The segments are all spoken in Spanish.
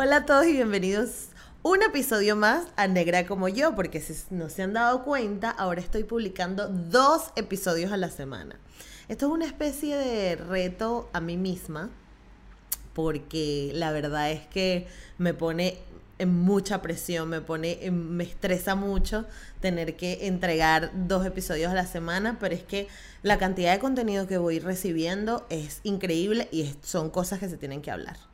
Hola a todos y bienvenidos un episodio más a Negra como yo, porque si no se han dado cuenta, ahora estoy publicando dos episodios a la semana. Esto es una especie de reto a mí misma, porque la verdad es que me pone en mucha presión, me pone, me estresa mucho tener que entregar dos episodios a la semana, pero es que la cantidad de contenido que voy recibiendo es increíble y son cosas que se tienen que hablar.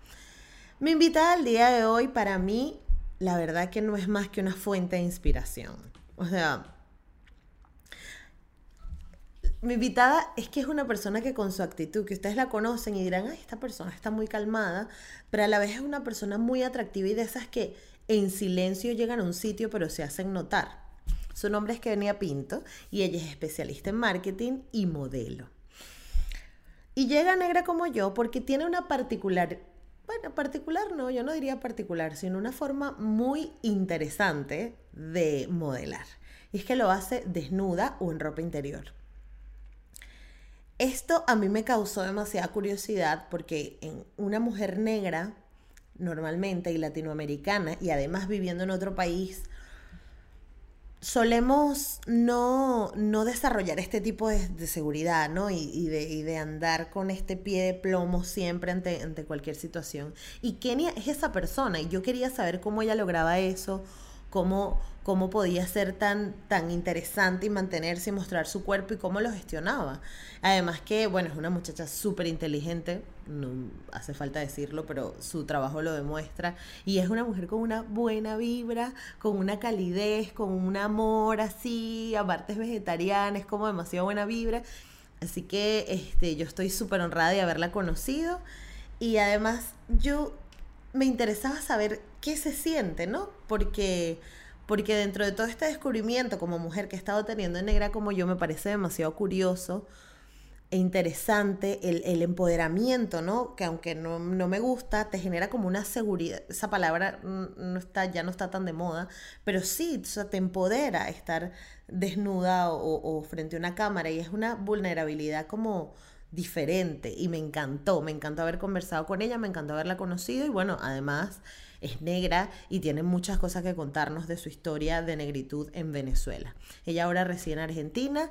Mi invitada al día de hoy para mí, la verdad que no es más que una fuente de inspiración. O sea, mi invitada es que es una persona que con su actitud, que ustedes la conocen y dirán, ay, esta persona está muy calmada, pero a la vez es una persona muy atractiva y de esas que en silencio llegan a un sitio pero se hacen notar. Su nombre es Kenia Pinto y ella es especialista en marketing y modelo. Y llega negra como yo porque tiene una particular, bueno, particular no, yo no diría particular, sino una forma muy interesante de modelar. Y es que lo hace desnuda o en ropa interior. Esto a mí me causó demasiada curiosidad porque en una mujer negra, normalmente, y latinoamericana, y además viviendo en otro país, solemos no, no desarrollar este tipo de, seguridad, ¿no? Y, de, de, andar con este pie de plomo siempre ante, ante cualquier situación. Y Kenia es esa persona, y yo quería saber cómo ella lograba eso, cómo, cómo podía ser tan, tan interesante y mantenerse y mostrar su cuerpo y cómo lo gestionaba. Además que, bueno, es una muchacha súper inteligente, no hace falta decirlo, pero su trabajo lo demuestra. Y es una mujer con una buena vibra, con una calidez, con un amor así, aparte es vegetariana, es como demasiado buena vibra. Así que este, yo estoy súper honrada de haberla conocido. Y además yo me interesaba saber qué se siente, ¿no? Porque, porque dentro de todo este descubrimiento como mujer que he estado teniendo en negra como yo, me parece demasiado curioso interesante el, empoderamiento, ¿no? Que aunque no, me gusta, te genera como una seguridad. Esa palabra no está, ya no está tan de moda, pero sí, o sea, te empodera estar desnuda o, o frente a una cámara y es una vulnerabilidad como diferente y me encantó, me encantó haber conversado con ella, me encantó haberla conocido y bueno, además es negra y tiene muchas cosas que contarnos de su historia de negritud en Venezuela. Ella ahora reside en Argentina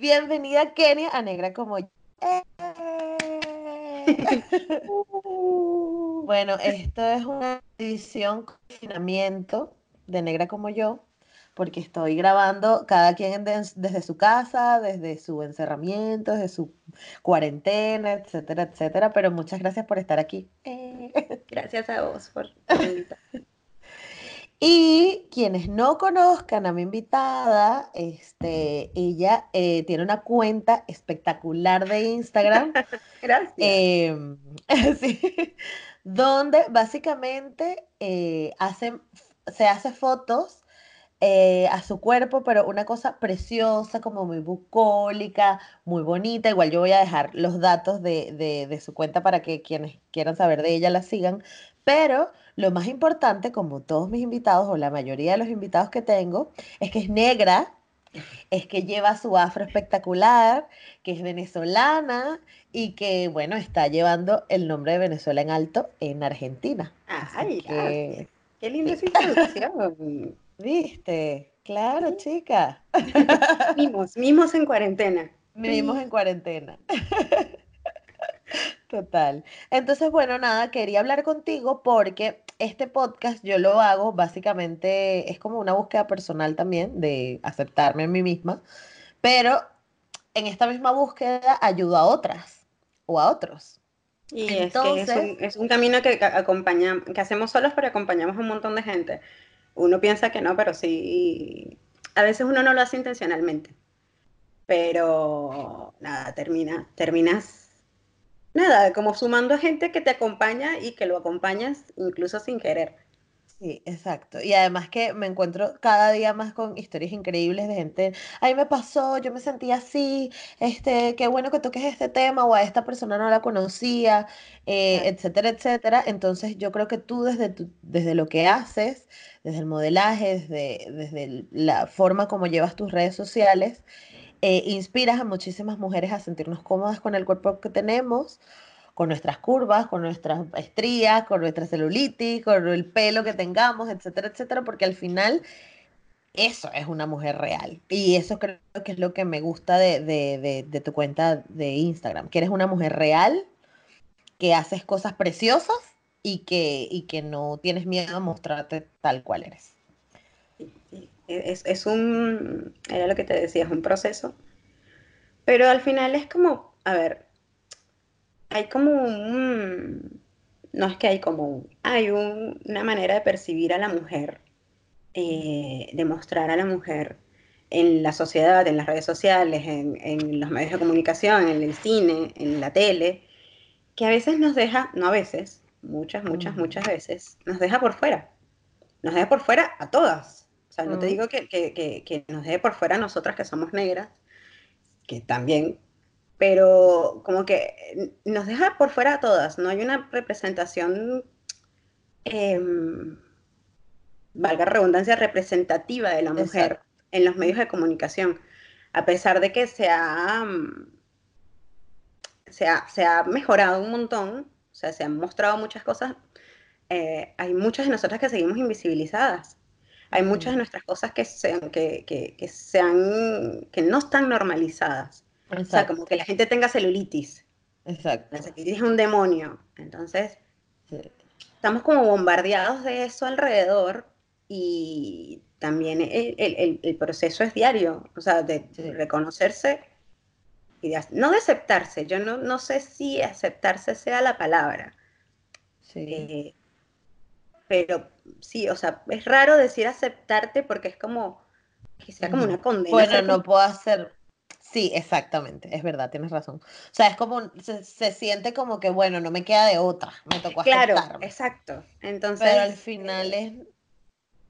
Bienvenida Kenia a Negra como yo. Bueno, esto es una edición confinamiento de Negra como yo, porque estoy grabando cada quien desde su casa, desde su encerramiento, desde su cuarentena, etcétera, etcétera. Pero muchas gracias por estar aquí. Gracias a vos por Y quienes no conozcan a mi invitada, este, ella eh, tiene una cuenta espectacular de Instagram. Gracias. Em, sí, donde básicamente eh, se hace fotos eh, a su cuerpo, pero una cosa preciosa, como muy bucólica, muy bonita. Igual yo voy a dejar los datos de, su cuenta para que quienes quieran saber de ella la sigan. Pero lo más importante, como todos mis invitados o la mayoría de los invitados que tengo, es que es negra, es que lleva su afro espectacular, que es venezolana y que, bueno, está llevando el nombre de Venezuela en alto en Argentina. ¡Ay, qué linda esa introducción! ¿Viste? Claro, chica. Mimos, mimos en cuarentena. Mimos en cuarentena. Total. Entonces, bueno, nada, quería hablar contigo porque este podcast yo lo hago básicamente, es como una búsqueda personal también de aceptarme a mí misma, pero en esta misma búsqueda ayudo a otras o a otros. Y Entonces, es, que es, un, camino que, acompañamos, que hacemos solos, pero acompañamos a un montón de gente. Uno piensa que no, pero sí, a veces uno no lo hace intencionalmente. Pero nada, termina, terminas, nada, como sumando a gente que te acompaña y que lo acompañas incluso sin querer. Sí, exacto. Y además que me encuentro cada día más con historias increíbles de gente, ahí me pasó, yo me sentía así, este, qué bueno que toques este tema o a esta persona no la conocía, eh, etcétera, etcétera. Entonces yo creo que tú desde, desde lo que haces, desde el modelaje, desde, desde la forma como llevas tus redes sociales, eh, inspiras a muchísimas mujeres a sentirnos cómodas con el cuerpo que tenemos con nuestras curvas, con nuestras estrías, con nuestra celulitis, con el pelo que tengamos, etcétera, etcétera, porque al final eso es una mujer real. Y eso creo que es lo que me gusta de, tu cuenta de Instagram, que eres una mujer real, que haces cosas preciosas y que, y que no tienes miedo a mostrarte tal cual eres. Es, es un, era lo que te decía, es un proceso, pero al final es como, a ver, hay como un, no es que hay como hay una manera de percibir a la mujer, eh, de mostrar a la mujer en la sociedad, en las redes sociales, en, los medios de comunicación, en el cine, en la tele, que a veces nos deja, no a veces, muchas, muchas, muchas veces, nos deja por fuera. Nos deja por fuera a todas. Sea, no te digo que, que, nos deje por fuera a nosotras que somos negras, que también pero como que nos deja por fuera a todas, no hay una representación, em, valga redundancia, representativa de la mujer en los medios de comunicación, a pesar de que se ha, mm, se ha, mejorado un montón, o sea, se han mostrado muchas cosas, eh, hay muchas de nosotras que seguimos invisibilizadas. Hay muchas de nuestras cosas que, que, que, que, que no están normalizadas. O sea, como que la gente tenga celulitis. Exacto. La celulitis es un demonio. Entonces, estamos como bombardeados de eso alrededor y también el, proceso es diario, o sea, de reconocerse y no de aceptarse. Yo no, no sé si aceptarse sea la palabra. Sí. Eh, pero sí, o sea, es raro decir aceptarte porque es como que sea como una condena. Bueno, no puedo hacer, Sí, exactamente, es verdad, tienes razón. O sea, es como, se, siente como que, bueno, no me queda de otra, me tocó Claro, exacto. Entonces, Pero al final es,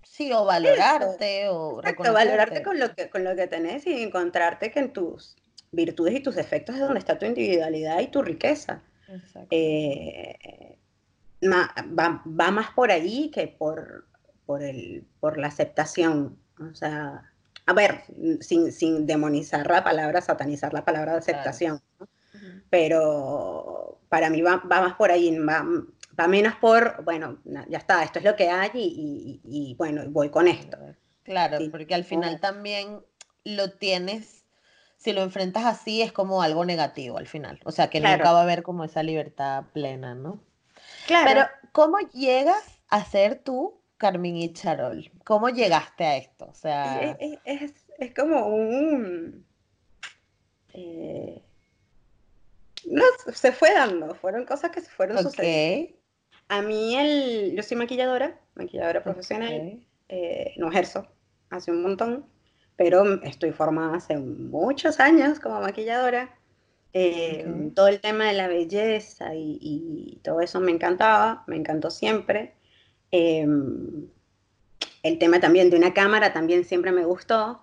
sí, o valorarte, o exacto, valorarte con lo, que, con lo que tenés y encontrarte que en tus virtudes y tus defectos es donde está tu individualidad y tu riqueza. Exacto. Eh, va, va, más por ahí que por, por, el, por la aceptación. O sea, a ver, sin, demonizar la palabra, satanizar la palabra de aceptación, pero para mí va, más por ahí, va, menos por, bueno, ya está, esto es lo que hay y, bueno, voy con esto. Claro, porque al final también lo tienes, si lo enfrentas así es como algo negativo al final, o sea que nunca va a haber como esa libertad plena, ¿no? Claro. Pero ¿cómo llegas a ser tú Carmen y Charol? ¿Cómo llegaste a esto? O sea... Es, como un... Eh, no, se fue dando, fueron cosas que se fueron sucediendo. A mí, el, yo soy maquilladora, maquilladora profesional, eh, no ejerzo hace un montón, pero estoy formada hace muchos años como maquilladora. Eh, todo el tema de la belleza y, y, todo eso me encantaba, me encantó siempre. Em, el tema también de una cámara también siempre me gustó.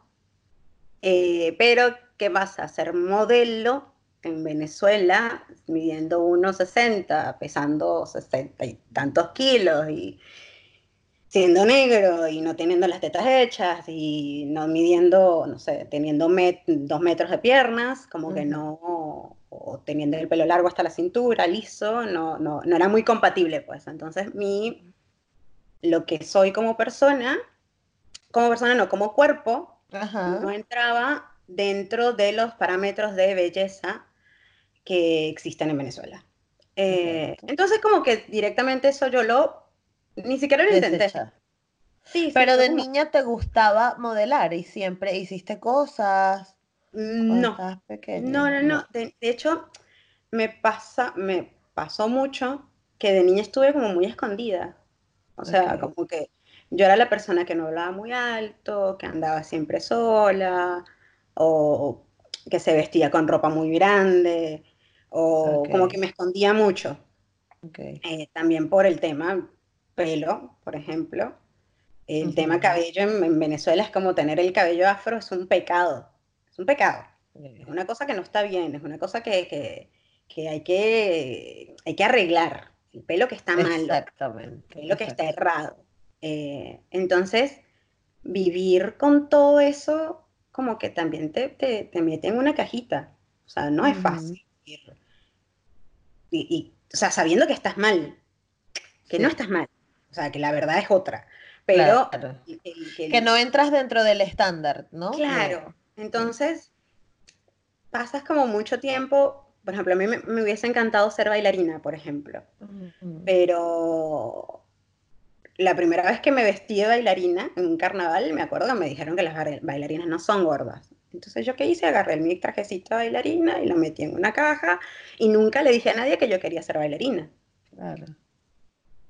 Eh, pero, ¿qué vas a hacer modelo en Venezuela midiendo 1,60, pesando 60 y tantos kilos y siendo negro y no teniendo las tetas hechas y no midiendo, no sé, teniendo dos metros de piernas, como que no, o teniendo el pelo largo hasta la cintura, liso, no, no, no era muy compatible, pues. Entonces mi lo que soy como persona, como persona no, como cuerpo, no entraba dentro de los parámetros de belleza que existen en Venezuela. Eh, entonces como que directamente eso yo lo, ni siquiera lo intenté. Sí, Pero de niña te gustaba modelar y siempre hiciste cosas. No. no, no, no. De, de, hecho, me pasa, me pasó mucho que de niña estuve como muy escondida. O sea, como que yo era la persona que no hablaba muy alto, que andaba siempre sola, o que se vestía con ropa muy grande, o como que me escondía mucho. Eh, también por el tema pelo, por ejemplo. El tema cabello en, Venezuela es como tener el cabello afro, es un pecado. Es un pecado. Es una cosa que no está bien, es una cosa que, hay, que hay que arreglar. El pelo que está mal. Exactamente. El pelo que está errado. Eh, entonces, vivir con todo eso, como que también te, te, mete en una cajita. O sea, no es fácil. Y, o sea, sabiendo que estás mal, que no estás mal. O sea, que la verdad es otra. Pero que no entras dentro del estándar, ¿no? Claro. Entonces, pasas como mucho tiempo. Por ejemplo, a mí me, hubiese encantado ser bailarina, por ejemplo. Pero la primera vez que me vestí de bailarina en un carnaval, me acuerdo que me dijeron que las bailarinas no son gordas. Entonces, ¿yo qué hice? Agarré mi trajecito de bailarina y lo metí en una caja y nunca le dije a nadie que yo quería ser bailarina. Claro.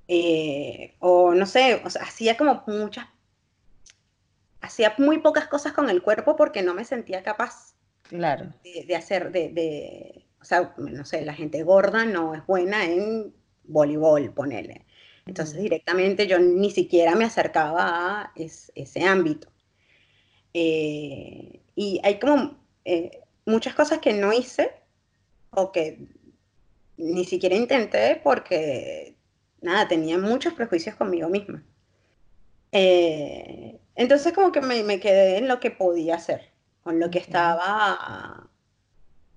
Eh, o no sé, hacía como muchas, hacía muy pocas cosas con el cuerpo porque no me sentía capaz claro. de, hacer, de, o sea, no sé, la gente gorda no es buena en voleibol, ponele. Entonces directamente yo ni siquiera me acercaba a ese ámbito. Eh, y hay como eh, muchas cosas que no hice o que ni siquiera intenté porque nada, tenía muchos prejuicios conmigo misma. Eh, entonces como que me, quedé en lo que podía hacer, con lo que estaba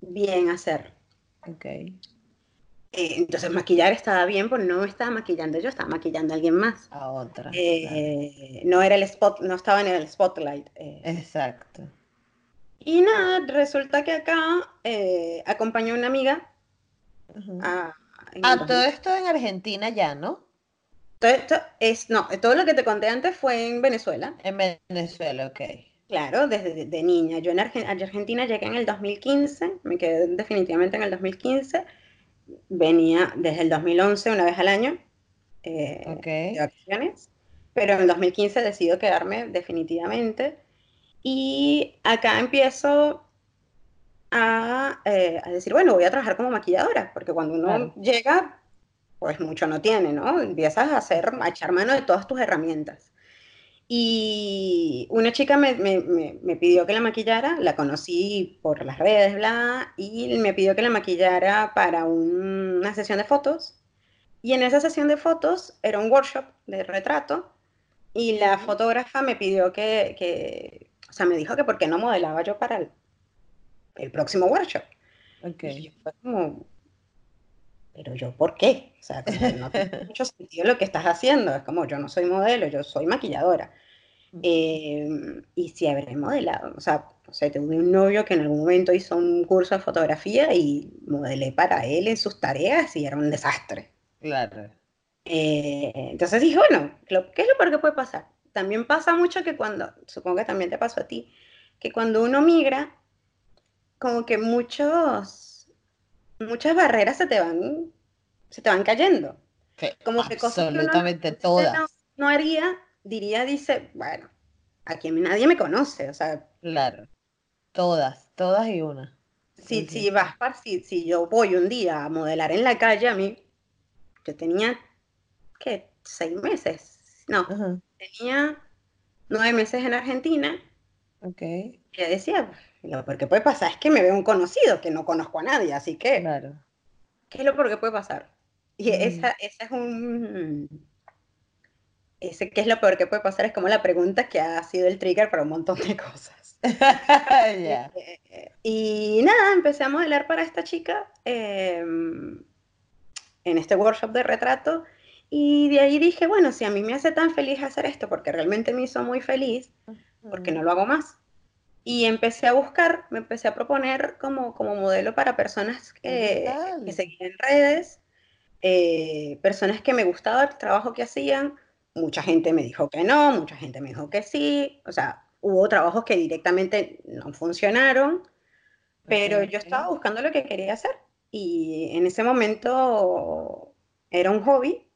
bien hacer. Ok. Eh, entonces maquillar estaba bien, porque no me estaba maquillando yo, estaba maquillando a alguien más. A otra. Eh, no era el spot, no estaba en el spotlight. Exacto. Y nada, resulta que acá acompañó una amiga a, Ah, todo esto en Argentina ya, ¿no? Todo esto es, no, todo lo que te conté antes fue en Venezuela. En Venezuela, ok. Claro, desde de, niña. Yo en Argentina llegué en el 2015, me quedé definitivamente en el 2015. Venía desde el 2011 una vez al año eh, de vacaciones, pero en el 2015 decido quedarme definitivamente. Y acá empiezo eh, a, decir, bueno, voy a trabajar como maquilladora, porque cuando uno llega, pues mucho no tiene, ¿no? Empiezas a hacer, a echar mano de todas tus herramientas. Y una chica me, me, pidió que la maquillara, la conocí por las redes, bla, y me pidió que la maquillara para una sesión de fotos. Y en esa sesión de fotos era un workshop de retrato, y la fotógrafa me pidió que, que, o sea, me dijo que por qué no modelaba yo para, el, próximo workshop. Okay. fue como, pero yo, ¿por qué? O sea, no tiene mucho sentido lo que estás haciendo. Es como, yo no soy modelo, yo soy maquilladora. Em, y si habré modelado, o sea, o sea, tuve un novio que en algún momento hizo un curso de fotografía y modelé para él en sus tareas y era un desastre. Claro. Eh, entonces dije, bueno, ¿qué es lo peor que puede pasar? También pasa mucho que cuando, supongo que también te pasó a ti, que cuando uno migra, como que muchos, muchas barreras se te van, se te van cayendo. como que cosas absolutamente todas. No, haría, diría, dice, bueno, aquí nadie me conoce, o sea. Claro, todas, todas y una. Si, si vas, si, si yo voy un día a modelar en la calle, a mí, yo tenía, ¿qué? Seis meses, no, tenía nueve meses en Argentina. Ok. Y decía, lo peor que puede pasar es que me veo un conocido, que no conozco a nadie, así que. Claro. ¿Qué es lo peor que puede pasar? Y esa, esa es un. Ese qué es lo peor que puede pasar es como la pregunta que ha sido el trigger para un montón de cosas. y, nada, empecé a modelar para esta chica em, en este workshop de retrato. Y de ahí dije, bueno, si a mí me hace tan feliz hacer esto, porque realmente me hizo muy feliz, ¿por qué no lo hago más? Y empecé a buscar, me empecé a proponer como, como modelo para personas que, que seguían redes, eh, personas que me gustaba el trabajo que hacían. Mucha gente me dijo que no, mucha gente me dijo que sí. O sea, hubo trabajos que directamente no funcionaron, pero yo estaba buscando lo que quería hacer. Y en ese momento era un hobby.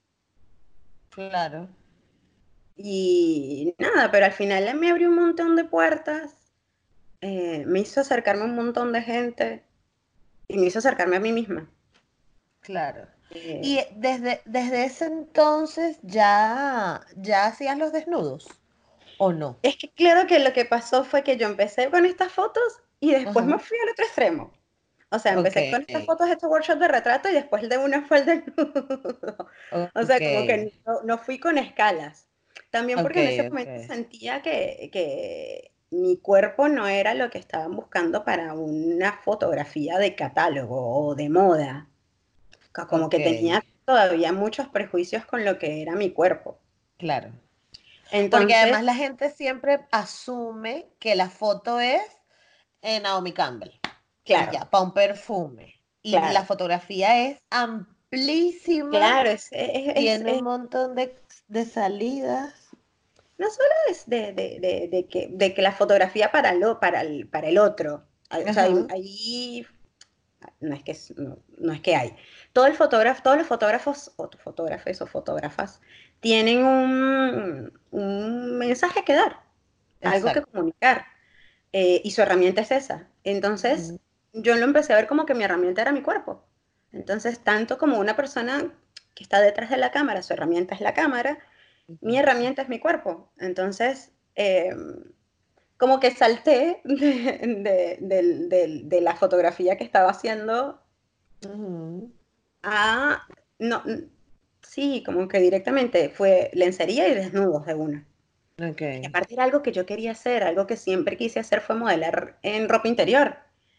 Claro. Y nada, pero al final me abrió un montón de puertas eh, me hizo acercarme a un montón de gente y me hizo acercarme a mí misma. Claro. y desde, desde ese entonces ya, ya hacías los desnudos, ¿o no? Es que claro que lo que pasó fue que yo empecé con estas fotos y después me fui al otro extremo. O sea, empecé con estas fotos, estos workshops de retrato y después de una fue el desnudo. O sea, como que no, fui con escalas. También porque en ese momento sentía que, que, mi cuerpo no era lo que estaban buscando para una fotografía de catálogo o de moda. Como que tenía todavía muchos prejuicios con lo que era mi cuerpo. Claro. Porque además la gente siempre asume que la foto es en Naomi Campbell. Claro. Ya, para un perfume. Y la fotografía es amplísima. Claro, es, tiene un montón de, salidas. No solo es de, que, de que la fotografía para, lo, para, el, para el otro. O sea, ahí no es que no, es que hay. Todo el fotógrafo, todos los fotógrafos o fotógrafos o fotógrafas tienen un, un mensaje que dar, algo que comunicar. Eh, y su herramienta es esa. Entonces, yo lo empecé a ver como que mi herramienta era mi cuerpo. Entonces, tanto como una persona que está detrás de la cámara, su herramienta es la cámara, mi herramienta es mi cuerpo. Entonces, em, como que salté de, la fotografía que estaba haciendo a, no, sí, como que directamente fue lencería y desnudos de una. Okay. Y aparte era algo que yo quería hacer, algo que siempre quise hacer fue modelar en ropa interior,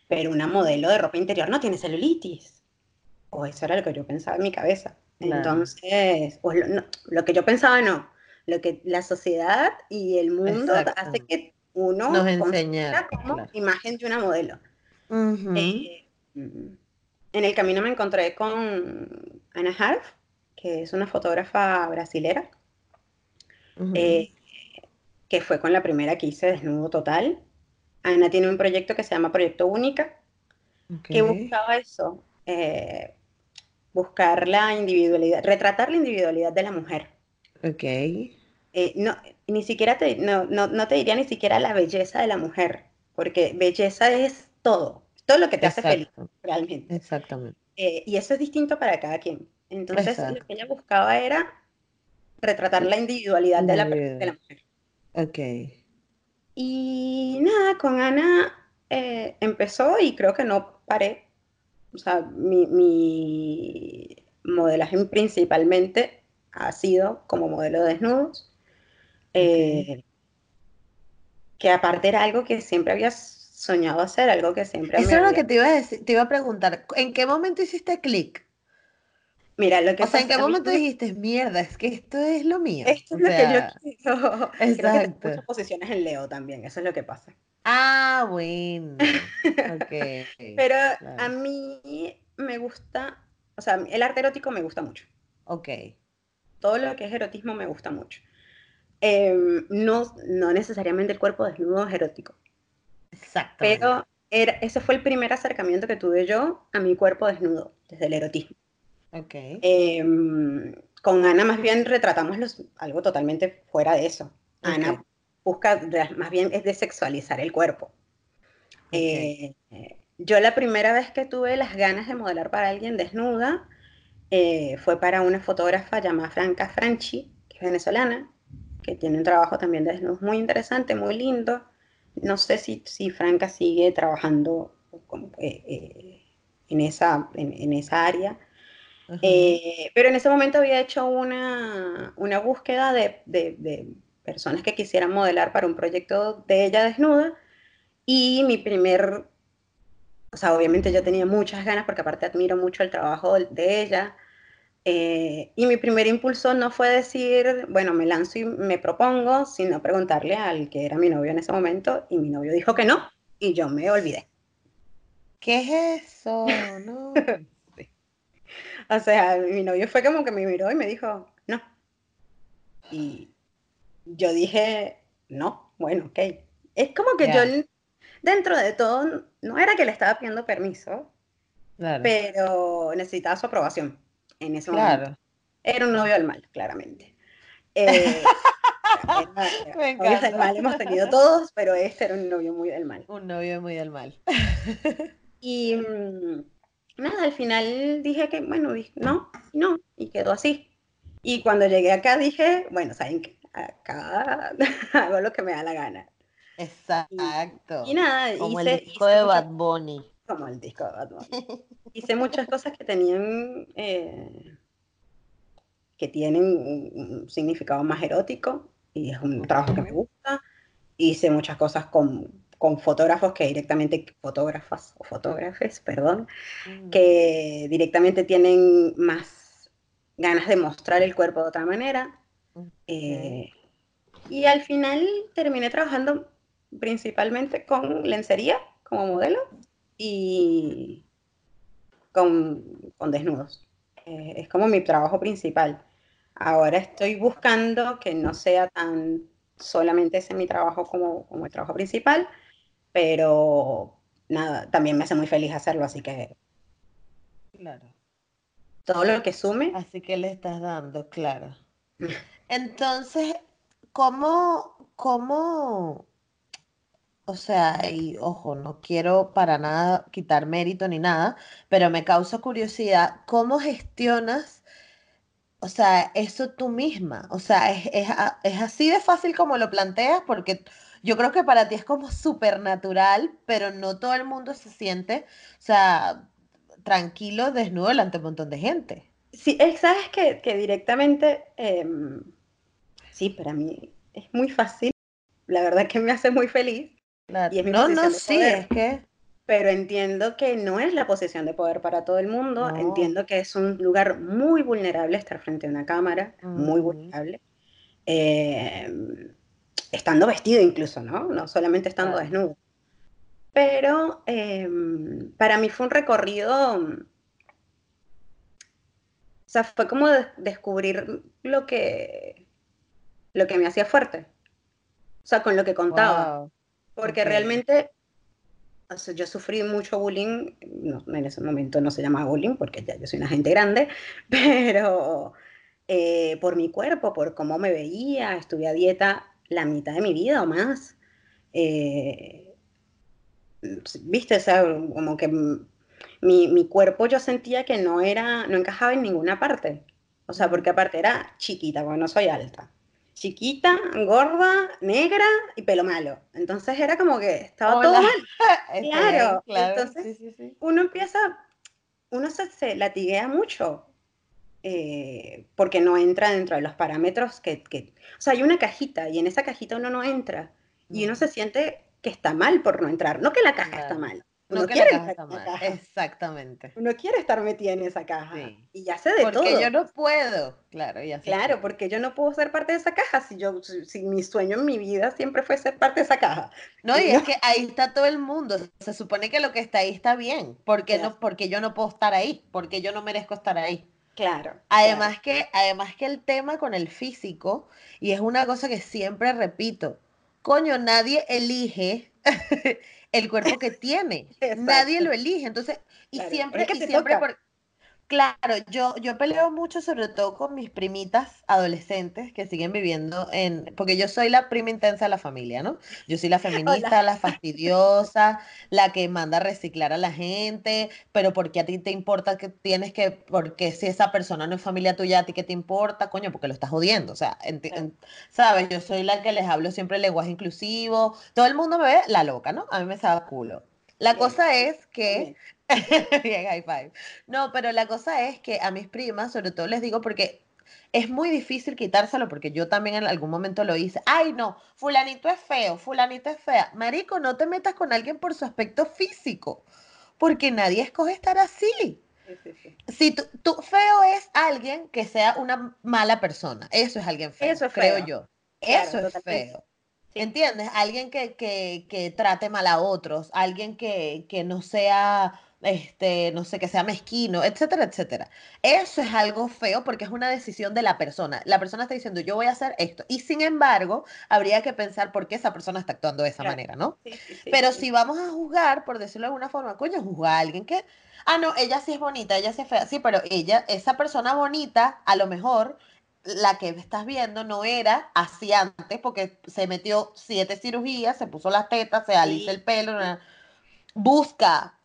pero una modelo de ropa interior no tiene celulitis. O eso era lo que yo pensaba en mi cabeza. Entonces, lo, que yo pensaba no, lo que la sociedad y el mundo hace que uno nos enseña como imagen de una modelo. Eh, en el camino me encontré con Ana Harf, que es una fotógrafa brasilera, eh, que fue con la primera que hice Desnudo Total. Ana tiene un proyecto que se llama Proyecto Única, que buscaba eso, eh, buscar la individualidad, retratar la individualidad de la mujer. Ok. no, ni siquiera te, no, no, te diría ni siquiera la belleza de la mujer, porque belleza es todo, todo lo que te hace feliz, realmente. Exactamente. Eh, y eso es distinto para cada quien. Entonces, lo que ella buscaba era retratar la individualidad de la, de la, mujer. Ok. Y nada, con Ana eh, empezó y creo que no paré. O sea, mi, mi modelaje principalmente ha sido como modelo de desnudos. Eh, que aparte era algo que siempre habías soñado hacer, algo que siempre... Eso es lo que te iba a decir, te iba a preguntar, ¿en qué momento hiciste clic? Mira, lo que O sea, ¿en qué momento dijiste, mierda, es que esto es lo mío? Esto es lo que yo quiero. Exacto. Creo muchas posiciones en Leo también, eso es lo que pasa. Ah, bueno. okay, Pero a mí me gusta, o sea, el arte erótico me gusta mucho. Ok. Todo lo que es erotismo me gusta mucho. Em, no, no necesariamente el cuerpo desnudo es erótico. Exacto. Pero era, ese fue el primer acercamiento que tuve yo a mi cuerpo desnudo, desde el erotismo. Ok. Em, con Ana más bien retratamos algo totalmente fuera de eso. Ana busca, más bien es de sexualizar el cuerpo. Eh, yo la primera vez que tuve las ganas de modelar para alguien desnuda eh, fue para una fotógrafa llamada Franca Franchi, que es venezolana, que tiene un trabajo también de desnudos muy interesante, muy lindo. No sé si, si Franca sigue trabajando eh, eh, en, esa, en, esa área, eh, pero en ese momento había hecho una, una búsqueda de, de, personas que quisieran modelar para un proyecto de ella desnuda y mi primer, o sea, obviamente yo tenía muchas ganas porque aparte admiro mucho el trabajo de ella, eh, y mi primer impulso no fue decir, bueno, me lanzo y me propongo, sino preguntarle al que era mi novio en ese momento, y mi novio dijo que no, y yo me olvidé. ¿Qué es eso? No. O sea, mi novio fue como que me miró y me dijo, no. Y yo dije, no, bueno, ok. Es como que yo, dentro de todo, no era que le estaba pidiendo permiso, pero necesitaba su aprobación en ese momento. Era un novio del mal, claramente. Eh, novios del mal hemos tenido todos, pero este era un novio muy del mal. Un novio muy del mal. y, mm, nada, al final dije que, bueno, no, no, y quedó así. Y cuando llegué acá dije, bueno, ¿saben qué? Acá hago lo que me da la gana. Exacto. Y, nada, como el disco de Bad Bunny. Como el disco de Bad Bunny. hice muchas cosas que tenían, eh, que tienen un, significado más erótico y es un trabajo que me gusta. Hice muchas cosas con, con fotógrafos que directamente, fotógrafas o fotógrafes, perdón, mm. que directamente tienen más ganas de mostrar el cuerpo de otra manera. Eh, y al final terminé trabajando principalmente con lencería como modelo y con, desnudos. Eh, es como mi trabajo principal. Ahora estoy buscando que no sea tan solamente ese mi trabajo como, como el trabajo principal, pero nada, también me hace muy feliz hacerlo, así que... Claro. Todo lo que sume. Así que le estás dando, claro. Entonces, ¿cómo, cómo o sea, y ojo, no quiero para nada quitar mérito ni nada, pero me causa curiosidad, ¿cómo gestionas, o sea, eso tú misma? O sea, es, así de fácil como lo planteas, porque yo creo que para ti es como súper natural, pero no todo el mundo se siente, o sea, tranquilo, desnudo delante de un montón de gente. Sí, sabes que, que directamente, em, sí, para mí es muy fácil, la verdad que me hace muy feliz no, no, sí, es que... Pero entiendo que no es la posición de poder para todo el mundo. Entiendo que es un lugar muy vulnerable estar frente a una cámara, muy vulnerable. Em, estando vestido incluso, ¿no? No solamente estando desnudo. Pero em, para mí fue un recorrido, o sea, fue como descubrir lo que, lo que me hacía fuerte. O sea, con lo que contaba. Porque realmente, yo sufrí mucho bullying, en ese momento no se llamaba bullying porque ya yo soy una gente grande, pero eh, por mi cuerpo, por cómo me veía, estuve a dieta la mitad de mi vida o más. Eh, viste, o sea, como que mi, mi, cuerpo yo sentía que no era, no encajaba en ninguna parte. O sea, porque aparte era chiquita, porque no soy alta chiquita, gorda, negra y pelo malo. Entonces era como que estaba todo mal. claro, Entonces uno empieza, uno se, latiguea mucho eh, porque no entra dentro de los parámetros que, que, O sea, hay una cajita y en esa cajita uno no entra y uno se siente que está mal por no entrar. No que la caja está mal, no quiere estar Exactamente. Uno quiere estar metida en esa caja. Y ya sé de todo. Porque yo no puedo. Claro, ya sé. Claro, porque yo no puedo ser parte de esa caja si yo, si, mi sueño en mi vida siempre fue ser parte de esa caja. No, y, es que ahí está todo el mundo. Se supone que lo que está ahí está bien. porque no, porque yo no puedo estar ahí, porque yo no merezco estar ahí. Claro. Además que, además que el tema con el físico, y es una cosa que siempre repito, coño, nadie elige el cuerpo que tiene. Nadie lo elige. Entonces, y siempre, y siempre por, Claro, yo, yo peleo mucho sobre todo con mis primitas adolescentes que siguen viviendo en, porque yo soy la prima intensa de la familia, ¿no? Yo soy la feminista, la fastidiosa, la que manda a reciclar a la gente, pero ¿por qué a ti te importa que tienes que, porque si esa persona no es familia tuya, a ti qué te importa, coño, porque lo estás jodiendo, o sea, ¿sabes? Yo soy la que les hablo siempre lenguaje inclusivo, todo el mundo me ve la loca, ¿no? A mí me sabe culo. La cosa es que Bien, high five. No, pero la cosa es que a mis primas, sobre todo les digo porque es muy difícil quitárselo porque yo también en algún momento lo hice. Ay, no, fulanito es feo, fulanito es fea. Marico, no te metas con alguien por su aspecto físico, porque nadie escoge estar así. Si tú, feo es alguien que sea una mala persona, eso es alguien feo, eso creo yo. eso es feo. ¿Entiendes? Alguien que, que, que, trate mal a otros, alguien que, que no sea este, no sé, que sea mezquino, etcétera, etcétera. Eso es algo feo porque es una decisión de la persona. La persona está diciendo, yo voy a hacer esto. Y sin embargo, habría que pensar por qué esa persona está actuando de esa manera, ¿no? pero si vamos a juzgar, por decirlo de alguna forma, coño, juzgar a alguien que, ah, no, ella sí es bonita, ella sí es fea, sí, pero ella, esa persona bonita, a lo mejor la que estás viendo no era así antes porque se metió siete cirugías, se puso las tetas, se alisa el pelo, busca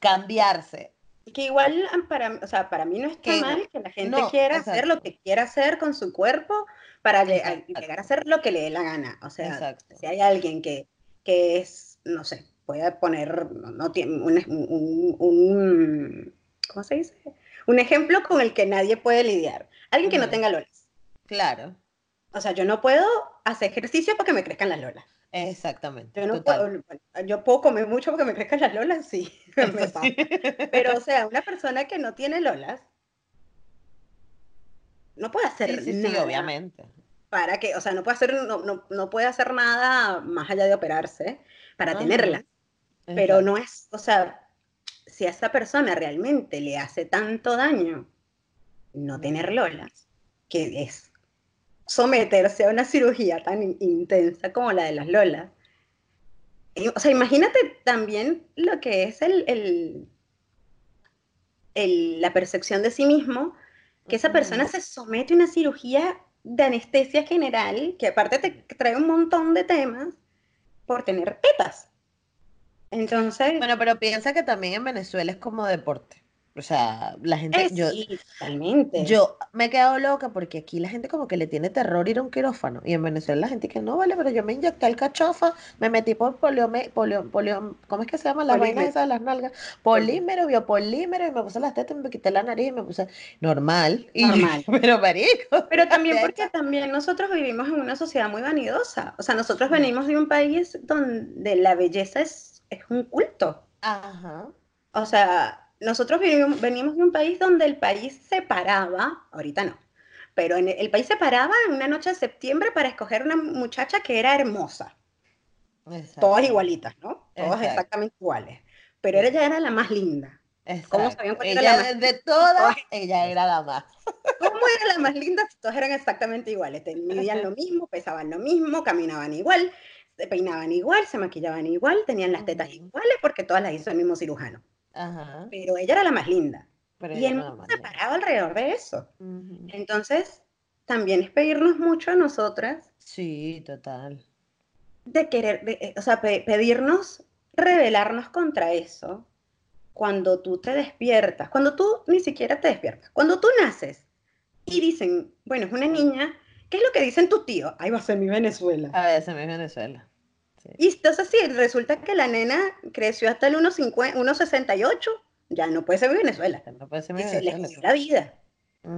cambiarse. Que igual para, o sea, para mí no está Que no- mal que la gente no, quiera hacer lo que quiera hacer con su cuerpo para Exacto. llegar a hacer lo que le dé la gana. O sea, Exacto. si hay alguien que, que es, no sé, puede poner, no, no tiene un, un- un- ¿cómo se dice? Un ejemplo con el que nadie puede lidiar. Alguien que no tenga lolas. Claro, O sea, yo no puedo hacer ejercicio porque me crezcan las lolas. exactamente. Yo no puedo, yo puedo comer mucho porque me crezcan las lolas, sí, me. Pero, o sea, una persona que no tiene lolas no puede hacer Sí, sí, sí, nada obviamente. para que, o sea, no puede hacer, no, no, no puede hacer nada más allá de operarse para Ajá. tenerlas. Pero no es, o sea, si a esa persona realmente le hace tanto daño no tener lolas, que es someterse a una cirugía tan in- intensa como la de las lolas. Y, O sea, imagínate también lo que es el, el- el- la percepción de sí mismo, que esa persona se somete a una cirugía de anestesia general, que aparte te trae un montón de temas por tener tetas. Entonces, Bueno, pero piensa que también en Venezuela es como deporte. O sea, la gente, yo, sí, totalmente. yo me he quedado loca porque aquí la gente como que le tiene terror ir a un quirófano. Y en Venezuela la gente que no vale, pero yo me inyecté el cachofa, me metí por poliome, polio, polio- ¿cómo es que se llama? Las vainas Polímero. esas de las nalgas. Polímero, biopolímero, y me puse las tetas, y me quité la nariz y me puse normal. Y Normal. pero marico. Pero también porque también nosotros vivimos en una sociedad muy vanidosa. O sea, nosotros venimos de un país donde la belleza es, es un culto. Ajá. O sea, nosotros vivimos- venimos de un país donde el país se paraba, ahorita no, pero en el, país se paraba en una noche de septiembre para escoger una muchacha que era hermosa. Todas igualitas, ¿no? Todas Exacto. exactamente iguales. Pero ella era la más linda. ¿Cómo sabían cuál era Ella la más de todas, ella era la más. ¿Cómo era la más linda si todas eran exactamente iguales? Te- Midían lo mismo, pesaban lo mismo, caminaban igual, se peinaban igual, se maquillaban igual, tenían las tetas iguales porque todas las hizo el mismo cirujano. Ajá. Pero ella era la más linda. Pero Y el no se paraba alrededor de eso. Ujú. Entonces, también es pedirnos mucho a nosotras Sí, total. de querer, de- eh, o sea, pe- pedirnos rebelarnos contra eso cuando tú te despiertas, cuando tú ni siquiera te despiertas, cuando tú naces y dicen, bueno, es una niña, ¿qué es lo que dicen tus tíos? Ahí va a ser mi Venezuela. A veces me Venezuela. Sí. Y entonces sí, resulta que la nena creció hasta el 1,50 1,68, ya no puede ser Venezuela. No puede ser Y se le Venezuela. jodió la vida.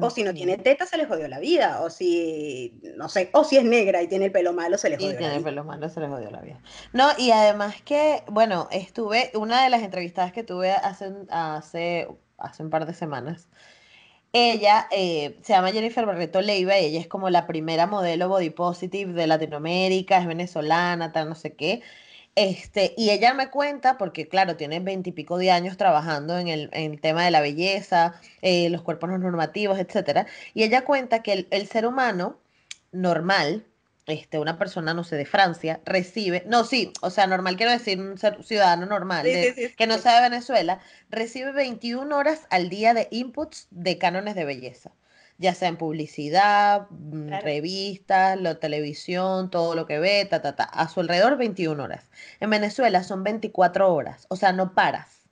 O si no tiene teta, se le jodió la vida. O si, no sé, o si es negra y tiene el pelo malo, se le Y jodió la tiene vida. pelo malo, se le jodió la vida. No, y además que, bueno, estuve, una de las entrevistadas que tuve hace, hace, hace un par de semanas, ella eh, se llama Jennifer Barreto Leiva y ella es como la primera modelo body positive de Latinoamérica, es venezolana, tal, no sé qué. Este, y ella me cuenta, porque claro, tiene veintipico de años trabajando en el, en el tema de la belleza, eh, los cuerpos no normativos, etcétera. Y ella cuenta que el, el ser humano normal, este, una persona, no sé, de Francia, recibe, no, sí, o sea, normal quiero decir un ser ciudadano normal, Sí, de- sí, sí, que no sea de Venezuela, recibe 21 horas al día de inputs de cánones de belleza, ya sea en publicidad, mm, Claro. revistas, la televisión, todo lo que ve, ta, ta, ta, a su alrededor 21 horas. En Venezuela son 24 horas, o sea, no paras,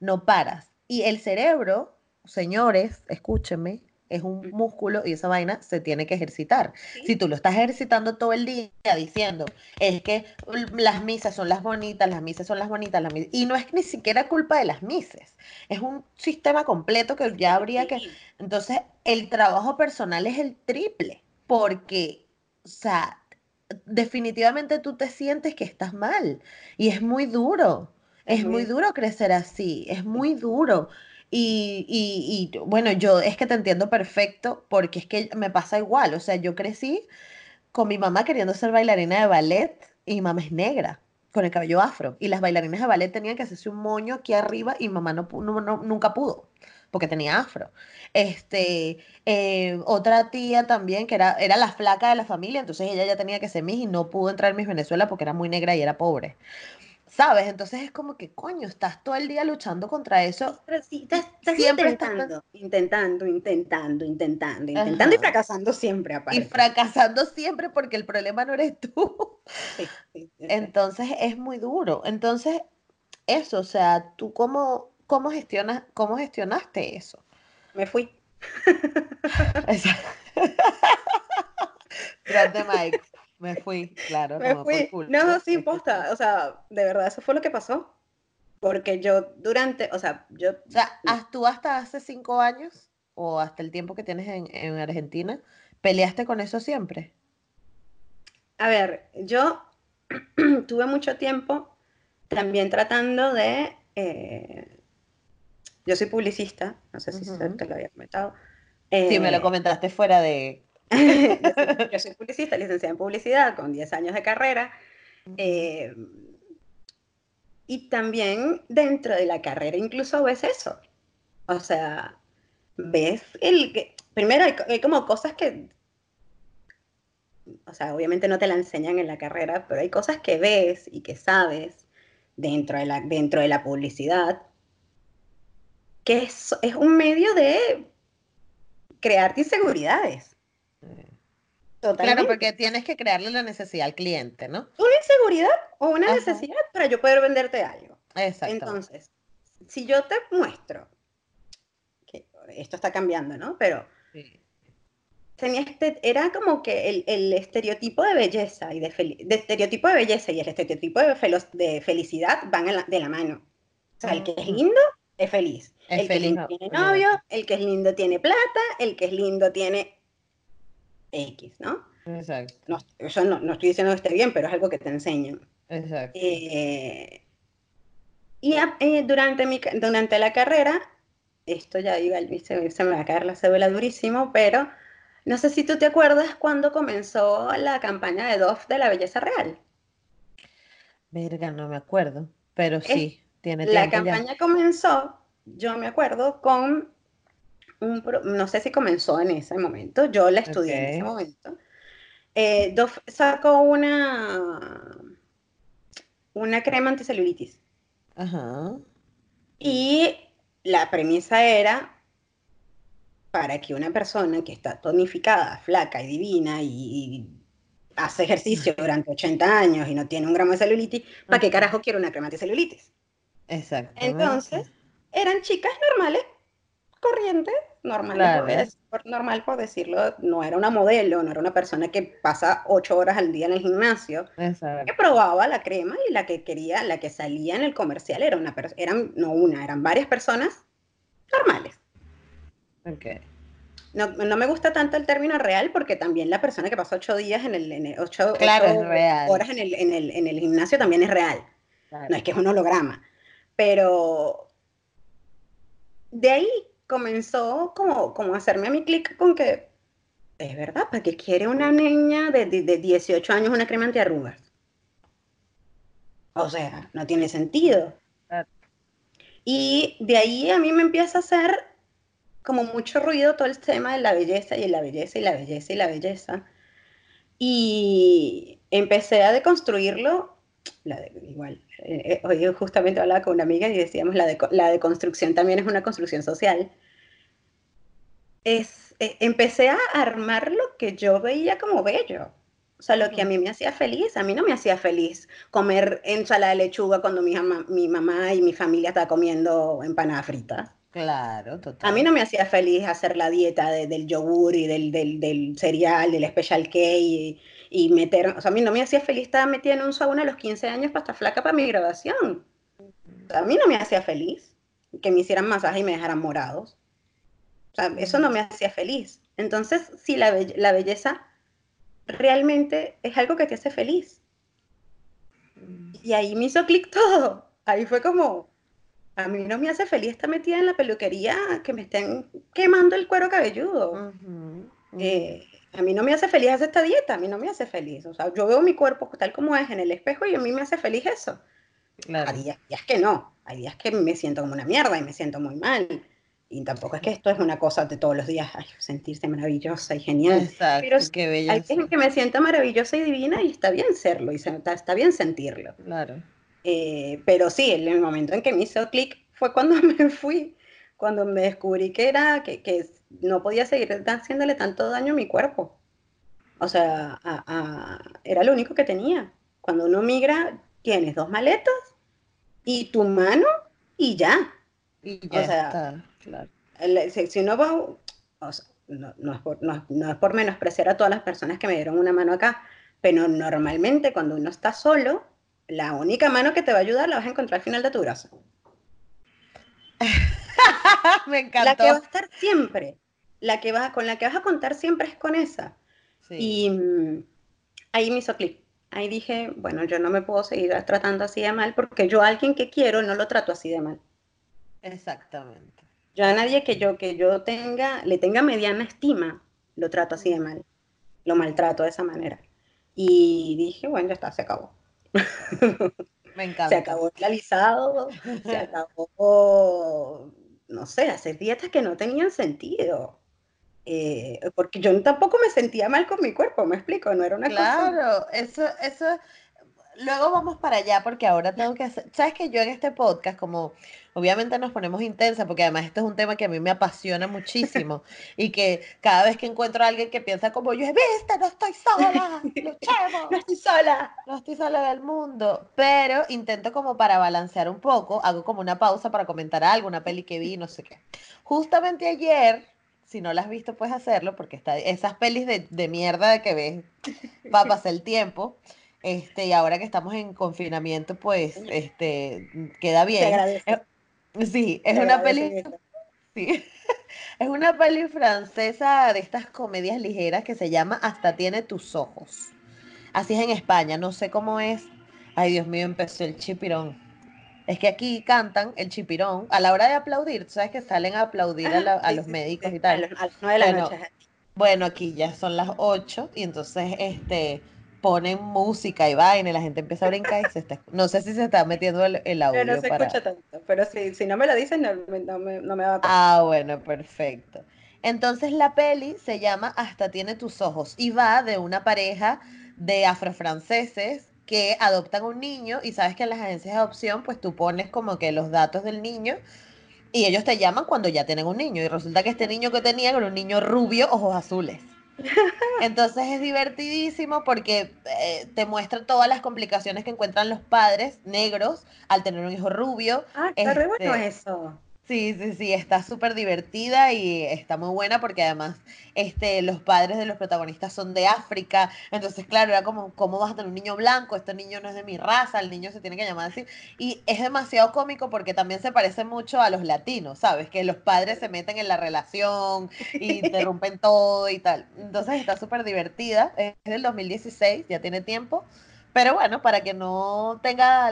no paras. Y el cerebro, señores, escúchenme, es un músculo y esa vaina se tiene que ejercitar. Sí. Si tú lo estás ejercitando todo el día diciendo, es que las misas son las bonitas, las misas son las bonitas, las misas, y no es ni siquiera culpa de las mises, es un sistema completo que ya habría que... Entonces, el trabajo personal es el triple, porque, o sea, definitivamente tú te sientes que estás mal y es muy duro, Es muy duro crecer así, es muy duro. Y, y, y, bueno, yo es que te entiendo perfecto porque es que me pasa igual, o sea, yo crecí con mi mamá queriendo ser bailarina de ballet y mi mamá es negra, con el cabello afro, y las bailarinas de ballet tenían que hacerse un moño aquí arriba y mamá no, nunca pudo porque tenía afro. Este, eh, otra tía también que era, era la flaca de la familia, entonces ella ya tenía que ser Miss y no pudo entrar en Miss Venezuela porque era muy negra y era pobre. ¿Sabes? Entonces es como que, coño, estás todo el día luchando contra eso. Pero sí, estás, estás Siempre estás intentando, intentando, intentando, intentando, intentando y fracasando siempre Y aparte. fracasando siempre porque el problema no eres tú. Sí. Entonces es muy duro. Entonces, eso, o sea, tú como, cómo, gestionas, cómo gestionaste eso? Me fui. Grande Mike. Me fui, claro. Me fui. No, sí, posta. O sea, de verdad, eso fue lo que pasó. Porque yo durante, o sea, yo... O sea, ¿tú hasta hace cinco años o hasta el tiempo que tienes en, en Argentina, peleaste con eso siempre? A ver, yo tuve mucho tiempo también tratando de... Eh, yo soy publicista, no sé si te lo había comentado. sí, me lo eh, comentaste fuera de... yo, soy, publicista, licenciada en publicidad, con 10 años de carrera. Eh, y también dentro de la carrera incluso ves eso. O sea, ves el que... Primero hay como cosas que o sea, obviamente no te la enseñan en la carrera, pero hay cosas que ves y que sabes dentro de la, dentro de la publicidad, que es, es un medio de crearte inseguridades. Totalmente. Claro, porque tienes que crearle la necesidad al cliente, ¿no? Una inseguridad o una necesidad para yo poder venderte algo. Exacto. Entonces, si yo te muestro, que esto está cambiando, ¿no? Pero tenía este, era como que el, el, estereotipo de belleza y de, de, estereotipo de belleza y el estereotipo de, de felicidad van de la mano. O sea, el que es lindo es feliz. el que es lindo tiene novio, el que es lindo tiene plata, el que es lindo tiene X, ¿no? Exacto. No, yo no, no, estoy diciendo que esté bien, pero es algo que te enseñan. Exacto. Eh, y eh, durante, mi, durante la carrera, esto ya iba, se, se me va a caer la cédula durísimo, pero no sé si tú te acuerdas cuando comenzó la campaña de Dove de la belleza real. Verga, no me acuerdo, pero sí, tiene tiempo La campaña comenzó, yo me acuerdo, con un, no sé si comenzó en ese momento, yo la estudié en ese momento. Eh, sacó una, una crema anticelulitis. Ajá. Y la premisa era para que una persona que está tonificada, flaca y divina y, hace ejercicio durante 80 años y no tiene un gramo de celulitis, ¿para qué carajo quiere una crema de celulitis? Exacto. Entonces, eran chicas normales, corrientes, normales, por, normal por decirlo, no era una modelo, no era una persona que pasa ocho horas al día en el gimnasio, que probaba la crema y la que quería, la que salía en el comercial era una eran no una, eran varias personas normales. No, no, me gusta tanto el término real porque también la persona que pasa ocho días en el, ocho, horas en el, en, el, en el, gimnasio también es real. No es que es un holograma. Pero de ahí comenzó como, como a hacerme a mi clic con que es verdad, ¿para qué quiere una niña de, de, de 18 años una crema antiarrugas? O sea, no tiene sentido. Y de ahí a mí me empieza a hacer como mucho ruido todo el tema de la belleza y la belleza y la belleza y la belleza. Y empecé a deconstruirlo, la igual, eh, eh, hoy justamente hablaba con una amiga y decíamos, la, de, la deconstrucción también es una construcción social. Es, eh, empecé a armar lo que yo veía como bello. O sea, lo que a mí me hacía feliz, a mí no me hacía feliz comer ensalada de lechuga cuando mi, mi mamá y mi familia estaban comiendo empanadas fritas. Claro, total. A mí no me hacía feliz hacer la dieta del yogur y del, del, cereal, del special y, y, meter, o sea, a mí no me hacía feliz estar metida en un sauna a los 15 años para estar flaca para mi graduación. a mí no me hacía feliz que me hicieran masaje y me dejaran morados. O sea, eso no me hacía feliz. Entonces, sí, la, la belleza realmente es algo que te hace feliz. Y ahí me hizo clic todo. Ahí fue como, a mí no me hace feliz estar metida en la peluquería que me estén quemando el cuero cabelludo. Eh, a mí no me hace feliz hacer esta dieta, a mí no me hace feliz. O sea, yo veo mi cuerpo tal como es en el espejo y a mí me hace feliz eso. Hay días, que no, hay días que me siento como una mierda y me siento muy mal. Y tampoco es que esto es una cosa de todos los días, sentirse maravillosa y genial. Exacto, Pero qué hay que me sienta maravillosa y divina y está bien serlo y está, está bien sentirlo. Claro. Eh, pero sí, en el momento en que me hizo clic fue cuando me fui, cuando me descubrí que era, que, que no podía seguir haciéndole tanto daño a mi cuerpo. O sea, era lo único que tenía. Cuando uno migra, tienes dos maletas y tu mano y ya. Y ya o sea, está, claro. si, si, no va, o sea, no, no, es por, no, no, es por menospreciar a todas las personas que me dieron una mano acá, pero normalmente cuando uno está solo, la única mano que te va a ayudar la vas a encontrar al final de tu brazo. me encantó. La que va a estar siempre, la que vas, con la que vas a contar siempre es con esa. Sí. Y mm, ahí me hizo clic. Ahí dije, bueno, yo no me puedo seguir tratando así de mal porque yo a alguien que quiero no lo trato así de mal. Exactamente. Yo a nadie que yo, que yo tenga, le tenga mediana estima, lo trato así de mal. Lo maltrato de esa manera. Y dije, bueno, ya está, se acabó. Me encanta. Se acabó el alisado, se acabó, no sé, hacer dietas que no tenían sentido. Eh, porque yo tampoco me sentía mal con mi cuerpo, me explico, no era una claro, cosa. Claro, eso, eso, luego vamos para allá porque ahora tengo que hacer, sabes que yo en este podcast, como obviamente nos ponemos intensa, porque además este es un tema que a mí me apasiona muchísimo y que cada vez que encuentro a alguien que piensa como yo, viste, no estoy sola, luchemos, no estoy sola, no estoy sola del mundo, pero intento como para balancear un poco, hago como una pausa para comentar algo, una peli que vi, no sé qué. Justamente ayer si no la has visto, puedes hacerlo, porque está, esas pelis de, de mierda de que ves, va a pasar el tiempo. Este, y ahora que estamos en confinamiento, pues, este, queda bien. sí, es una peli. Sí. Es una peli francesa de estas comedias ligeras que se llama Hasta tiene tus ojos. Así es en España, no sé cómo es. Ay, Dios mío, empezó el chipirón. Es que aquí cantan el chipirón a la hora de aplaudir, sabes que salen a aplaudir a, la, a los médicos y tal. A las nueve de la bueno, noche. Bueno, aquí ya son las 8 y entonces este ponen música y vaina y la gente empieza a brincar y se está, no sé si se está metiendo el, el audio. Pero no se para... escucha tanto, pero si, si no me lo dicen no, no, me, no me va a pasar. Ah, bueno, perfecto. Entonces la peli se llama Hasta tiene tus ojos y va de una pareja de afrofranceses que adoptan un niño y sabes que en las agencias de adopción pues tú pones como que los datos del niño y ellos te llaman cuando ya tienen un niño y resulta que este niño que tenían era un niño rubio, ojos azules. Entonces es divertidísimo porque eh, te muestra todas las complicaciones que encuentran los padres negros al tener un hijo rubio. Ah, está este, bueno eso. Sí, sí, sí, está súper divertida y está muy buena porque además este, los padres de los protagonistas son de África, entonces claro, era como, ¿cómo vas a tener un niño blanco? Este niño no es de mi raza, el niño se tiene que llamar así. Y es demasiado cómico porque también se parece mucho a los latinos, ¿sabes? Que los padres se meten en la relación y interrumpen todo y tal. Entonces está súper divertida, es del 2016, ya tiene tiempo, pero bueno, para que no tenga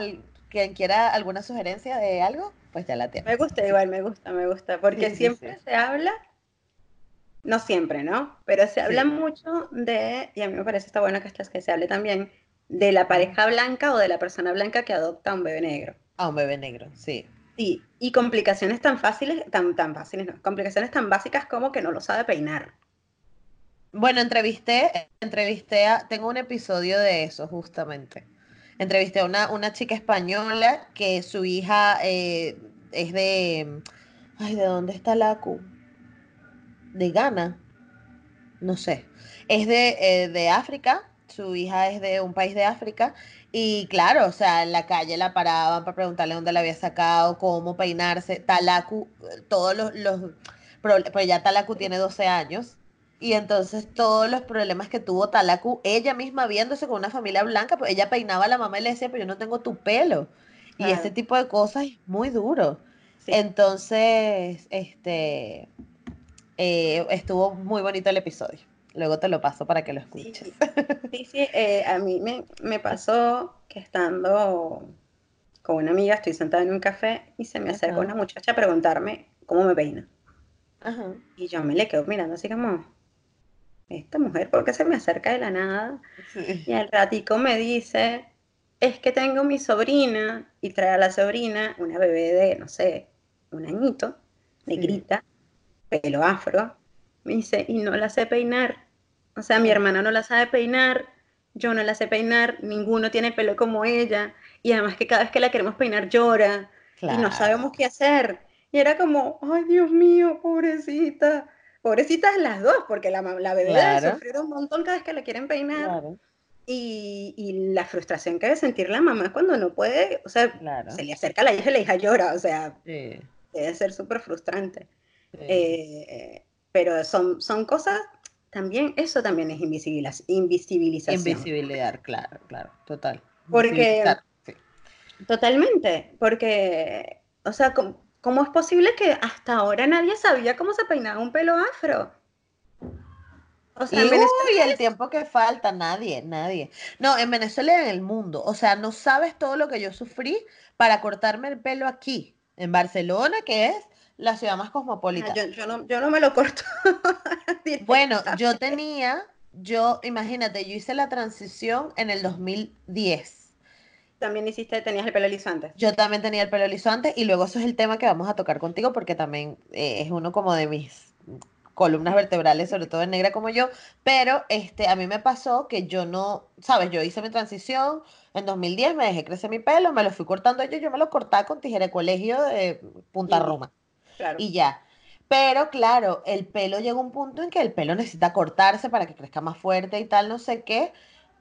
quien quiera alguna sugerencia de algo, pues ya la tiene. Me gusta igual, me gusta, me gusta, porque sí, siempre sí, sí. se habla, no siempre, ¿no? Pero se habla mucho de, y a mí me parece está bueno que, que se hable también, de la pareja blanca o de la persona blanca que adopta a un bebé negro. A un bebé negro, sí. Sí, y complicaciones tan fáciles, tan, tan fáciles, no, complicaciones tan básicas como que no lo sabe peinar. Bueno, entrevisté, entrevisté a, tengo un episodio de eso justamente entrevisté a una, una chica española que su hija eh, es de... Ay, ¿de dónde está la? De Ghana. No sé. Es de, eh, de África. Su hija es de un país de África. Y claro, o sea, en la calle la paraban para preguntarle dónde la había sacado, cómo peinarse. Talaku, todos los... los pero, pero ya Talaku tiene 12 años. Y entonces todos los problemas que tuvo Talaku, ella misma viéndose con una familia blanca, pues ella peinaba a la mamá y le decía, pero yo no tengo tu pelo. Claro. Y ese tipo de cosas es muy duro. Sí. Entonces, este, eh, estuvo muy bonito el episodio. Luego te lo paso para que lo escuches. Sí, sí, sí eh, a mí me, me, pasó que estando con una amiga, estoy sentada en un café y se me acerca Ajá. una muchacha a preguntarme cómo me peina. Ajá. Y yo me le quedo mirando así como, esta mujer, ¿por qué se me acerca de la nada? Sí. Y al ratico me dice, es que tengo mi sobrina, y trae a la sobrina una bebé de, no sé, un añito, negrita, sí. pelo afro. Me dice, y no la sé peinar. O sea, mi hermana no la sabe peinar, yo no la sé peinar, ninguno tiene pelo como ella, y además que cada vez que la queremos peinar llora, claro. y no sabemos qué hacer. Y era como, ay Dios mío, pobrecita pobrecitas las dos, porque la, la bebé claro. debe sufrir un montón cada vez que la quieren peinar. Claro. Y, y, la frustración que debe sentir la mamá cuando no puede, o sea, claro. se le acerca a la hija y la hija llora, o sea, sí. debe ser súper frustrante. Eh, pero son, son cosas, también, eso también es invisibilización. Invisibilidad, claro, claro, total. Porque, totalmente, porque, o sea, ¿cómo, es posible que hasta ahora nadie sabía cómo se peinaba un pelo afro? O sea, y, en el tiempo que falta, nadie, nadie. No, en Venezuela y en el mundo. O sea, no sabes todo lo que yo sufrí para cortarme el pelo aquí, en Barcelona, que es la ciudad más cosmopolita. yo, yo, no, yo no me lo corto. bueno, yo tenía, yo, imagínate, yo hice la transición en el 2010. También hiciste, tenías el pelo liso antes. Yo también tenía el pelo liso antes y luego eso es el tema que vamos a tocar contigo porque también eh, es uno como de mis columnas vertebrales, sobre todo en negra como yo, pero este, a mí me pasó que yo no, sabes, yo hice mi transición en 2010, me dejé crecer mi pelo, me lo fui cortando yo, yo me lo cortaba con tijera de colegio de Punta Roma. Y ya. Pero claro, el pelo llega a un punto en que el pelo necesita cortarse para que crezca más fuerte y tal, no sé qué.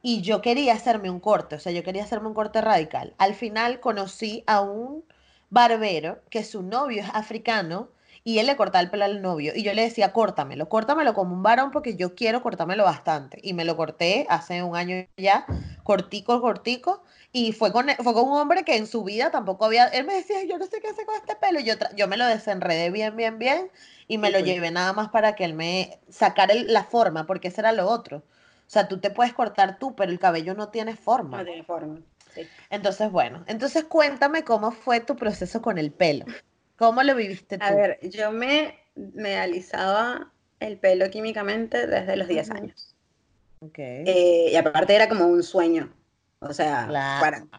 Y yo quería hacerme un corte, o sea, yo quería hacerme un corte radical. Al final conocí a un barbero que su novio es africano y él le cortaba el pelo al novio. Y yo le decía, córtamelo, córtamelo como un varón porque yo quiero cortármelo bastante. Y me lo corté hace un año ya, cortico, cortico. Y fue con, fue con un hombre que en su vida tampoco había, él me decía, yo no sé qué hacer con este pelo. Yo, yo me lo desenredé bien, bien, bien y me lo llevé nada más para que él me sacara la forma, porque ese era lo otro. O sea, tú te puedes cortar tú, pero el cabello no tiene forma. No tiene forma. Sí. Entonces, bueno, entonces cuéntame cómo fue tu proceso con el pelo. ¿Cómo lo viviste tú? A ver, yo me, me alisaba el pelo químicamente desde los 10 años. Okay. Eh, y aparte era como un sueño. O sea,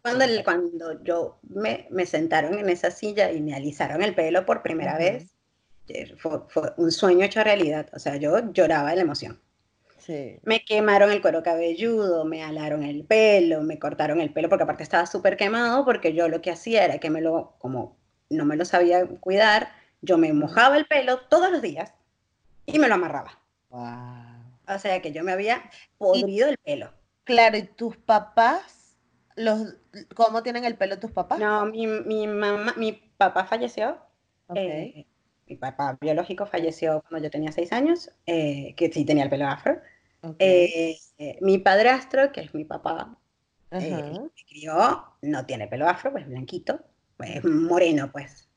cuando, cuando yo me, me, sentaron en esa silla y me alisaron el pelo por primera vez, eh, fue, un sueño hecho realidad. O sea, yo lloraba de la emoción. Sí. Me quemaron el cuero cabelludo, me alaron el pelo, me cortaron el pelo, porque aparte estaba súper quemado, porque yo lo que hacía era que me lo, como no me lo sabía cuidar, yo me mojaba el pelo todos los días y me lo amarraba. O sea que yo me había podrido el pelo. Claro, ¿y tus papás? Los, ¿Cómo tienen el pelo tus papás? No, mi, mi mamá, mi papá falleció. Eh, mi papá biológico falleció cuando yo tenía seis años, eh, que sí tenía el pelo afro. Eh, mi padrastro, que es mi papá, me crió, no tiene pelo afro, pues blanquito, pues moreno, pues.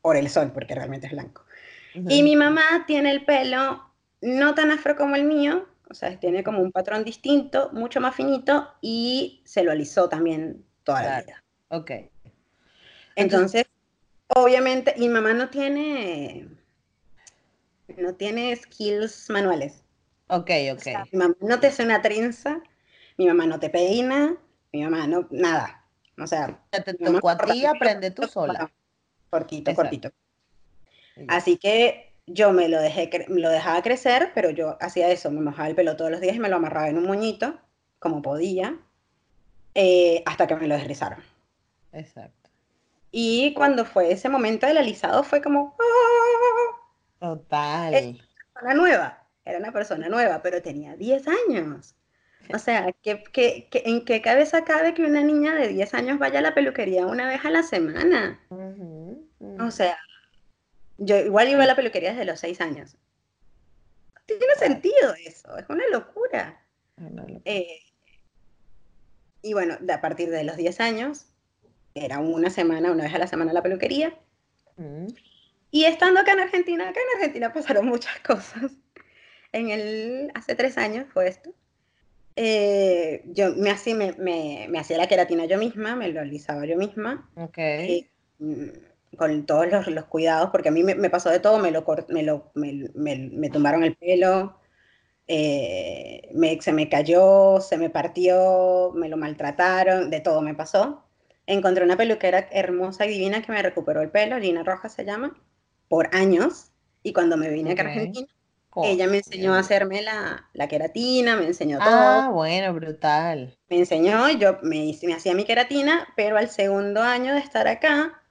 por el sol, porque realmente es blanco. Y mi mamá tiene el pelo no tan afro como el mío, o sea, tiene como un patrón distinto, mucho más finito y se lo alisó también toda la vida. Ok. Entonces, obviamente, mi mamá no tiene, no tiene skills manuales. Ok, ok. mi mamá no te hace una trenza, mi mamá no te peina, mi mamá no, nada. O sea, te tocó a ti, aprende tú sola. Cortito, cortito. Así que yo me lo, dejé, lo dejaba crecer, pero yo hacía eso, me mojaba el pelo todos los días y me lo amarraba en un moñito, como podía, eh, hasta que me lo deslizaron. Exacto. Y cuando fue ese momento del alisado fue como... ¡ah! Total. Era una nueva, era una persona nueva, pero tenía 10 años. O sea, ¿qué, qué, en qué cabeza cabe que una niña de 10 años vaya a la peluquería una vez a la semana? O sea, yo igual iba a la peluquería desde los seis años. Tiene sentido eso, es una locura. Eh, y bueno, a partir de los 10 años, era una semana, una vez a la semana la peluquería. Mm. Y estando acá en Argentina, acá en Argentina pasaron muchas cosas. En el, hace tres años fue esto. Eh, yo me hacía, me, me, hacía la queratina yo misma, me lo alisaba yo misma. Okay. Mm, con todos los, cuidados, porque a mí me, pasó de todo, me, lo, me, lo, me, me, tumbaron el pelo, eh, se me cayó, se me partió, me lo maltrataron, de todo me pasó. Encontré una peluquera hermosa y divina que me recuperó el pelo, Lina Roja se llama, por años, y cuando me vine a Argentina, ella me enseñó a hacerme la, la, queratina, me enseñó todo. Ah, bueno, brutal. Me enseñó, yo me, me hacía mi queratina, pero al segundo año de estar acá,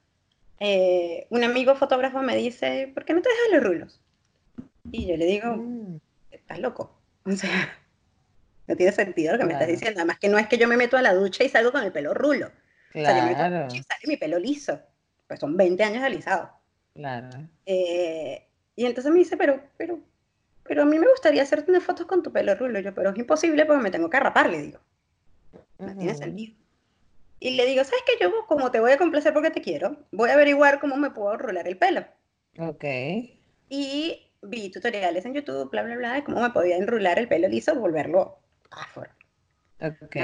eh, un amigo fotógrafo me dice, ¿por qué no te dejas los rulos? Y yo le digo, mm. estás loco. O sea, no tiene sentido lo que me estás diciendo. Además que no es que yo me meto a la ducha y salgo con el pelo rulo. Claro. O sea, yo me meto y sale mi pelo liso. pues son 20 años de alisado. Claro. Eh, y entonces me dice, pero, pero, pero a mí me gustaría hacerte unas fotos con tu pelo rulo. Yo, pero es imposible porque me tengo que rapar, le digo. No tiene sentido. Y le digo, ¿sabes qué? Yo, como te voy a complacer porque te quiero, voy a averiguar cómo me puedo rolar el pelo. Ok. Y vi tutoriales en YouTube, bla, bla, bla, de cómo me podía enrular el pelo liso, volverlo afro. Ok.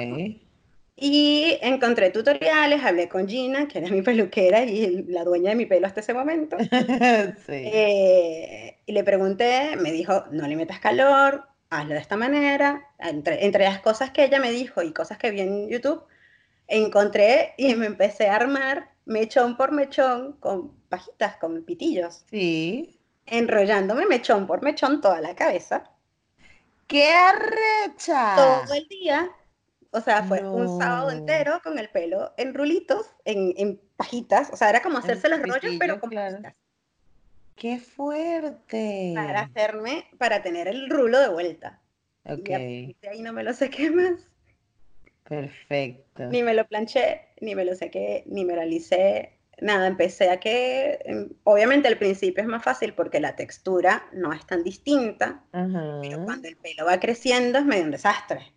Y encontré tutoriales, hablé con Gina, que era mi peluquera y la dueña de mi pelo hasta ese momento. sí. Eh, y le pregunté, me dijo, no le metas calor, hazlo de esta manera. Entre, entre las cosas que ella me dijo y cosas que vi en YouTube, encontré y me empecé a armar mechón por mechón con pajitas, con pitillos. Sí. Enrollándome mechón por mechón toda la cabeza. ¡Qué arrecha! Todo el día o sea, fue un sábado entero con el pelo en rulitos, en, en pajitas. O sea, era como hacerse los rollos, pero con pajitas. ¡Qué fuerte! Para hacerme, para tener el rulo de vuelta. Ok. Y ahí no me lo sequé más. Perfecto. Ni me lo planché, ni me lo sequé, ni me lo alicé. Nada, empecé a que, em, obviamente al principio es más fácil porque la textura no es tan distinta, pero cuando el pelo va creciendo es medio un desastre.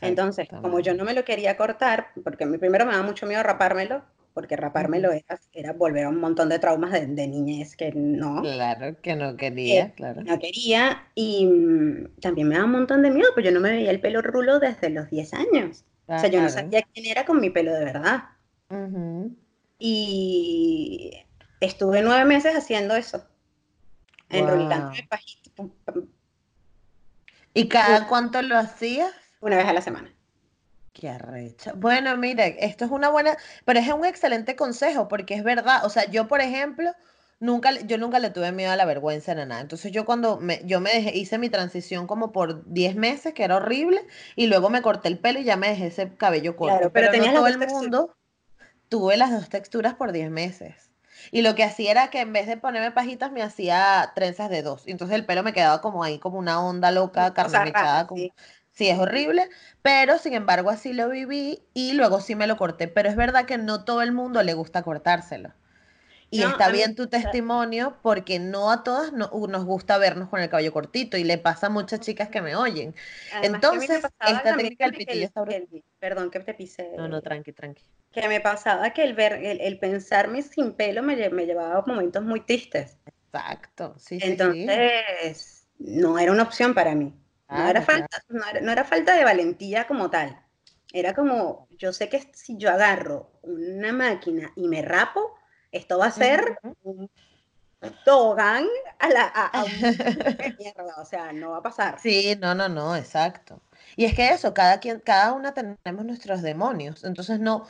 Entonces, como yo no me lo quería cortar, porque primero me da mucho miedo rapármelo, porque rapármelo era, era, volver a un montón de traumas de, niñez que no. Claro, que no quería, eh, claro. No quería, y mm, también me da un montón de miedo, pues yo no me veía el pelo rulo desde los 10 años. o sea, yo no sabía quién era con mi pelo de verdad. Y estuve nueve meses haciendo eso, enrolándome ¿Y cada cuánto lo hacías? Una vez a la semana. Qué arrecha. Bueno, mire, esto es una buena, pero es un excelente consejo porque es verdad. O sea, yo, por ejemplo, nunca, yo nunca le tuve miedo a la vergüenza ni nada. Entonces yo cuando me, yo me dejé, hice mi transición como por 10 meses, que era horrible, y luego me corté el pelo y ya me dejé ese cabello corto. pero, no todo el mundo tuve las dos texturas por 10 meses. Y lo que hacía era que en vez de ponerme pajitas, me hacía trenzas de dos. Entonces el pelo me quedaba como ahí, como una onda loca, carne como... Sí, es horrible, pero sin embargo así lo viví y luego sí me lo corté. Pero es verdad que no todo el mundo le gusta cortárselo. Y está bien tu testimonio porque no a todas nos gusta vernos con el cabello cortito y le pasa a muchas chicas que me oyen. Entonces, esta técnica del pitillo está Perdón que te pise. No, no, tranqui, tranqui. Que me pasaba que el, ver, el, pensarme sin pelo me, me, llevaba a momentos muy tristes. Exacto, sí, sí. Entonces, no era una opción para mí no, era falta, no, era, falta de valentía como tal. Era como, yo sé que si yo agarro una máquina y me rapo, esto va a ser un tobogán a la a, mierda, o sea, no va a pasar. Sí, no, no, no, exacto. Y es que eso, cada quien, cada una tenemos nuestros demonios, entonces no,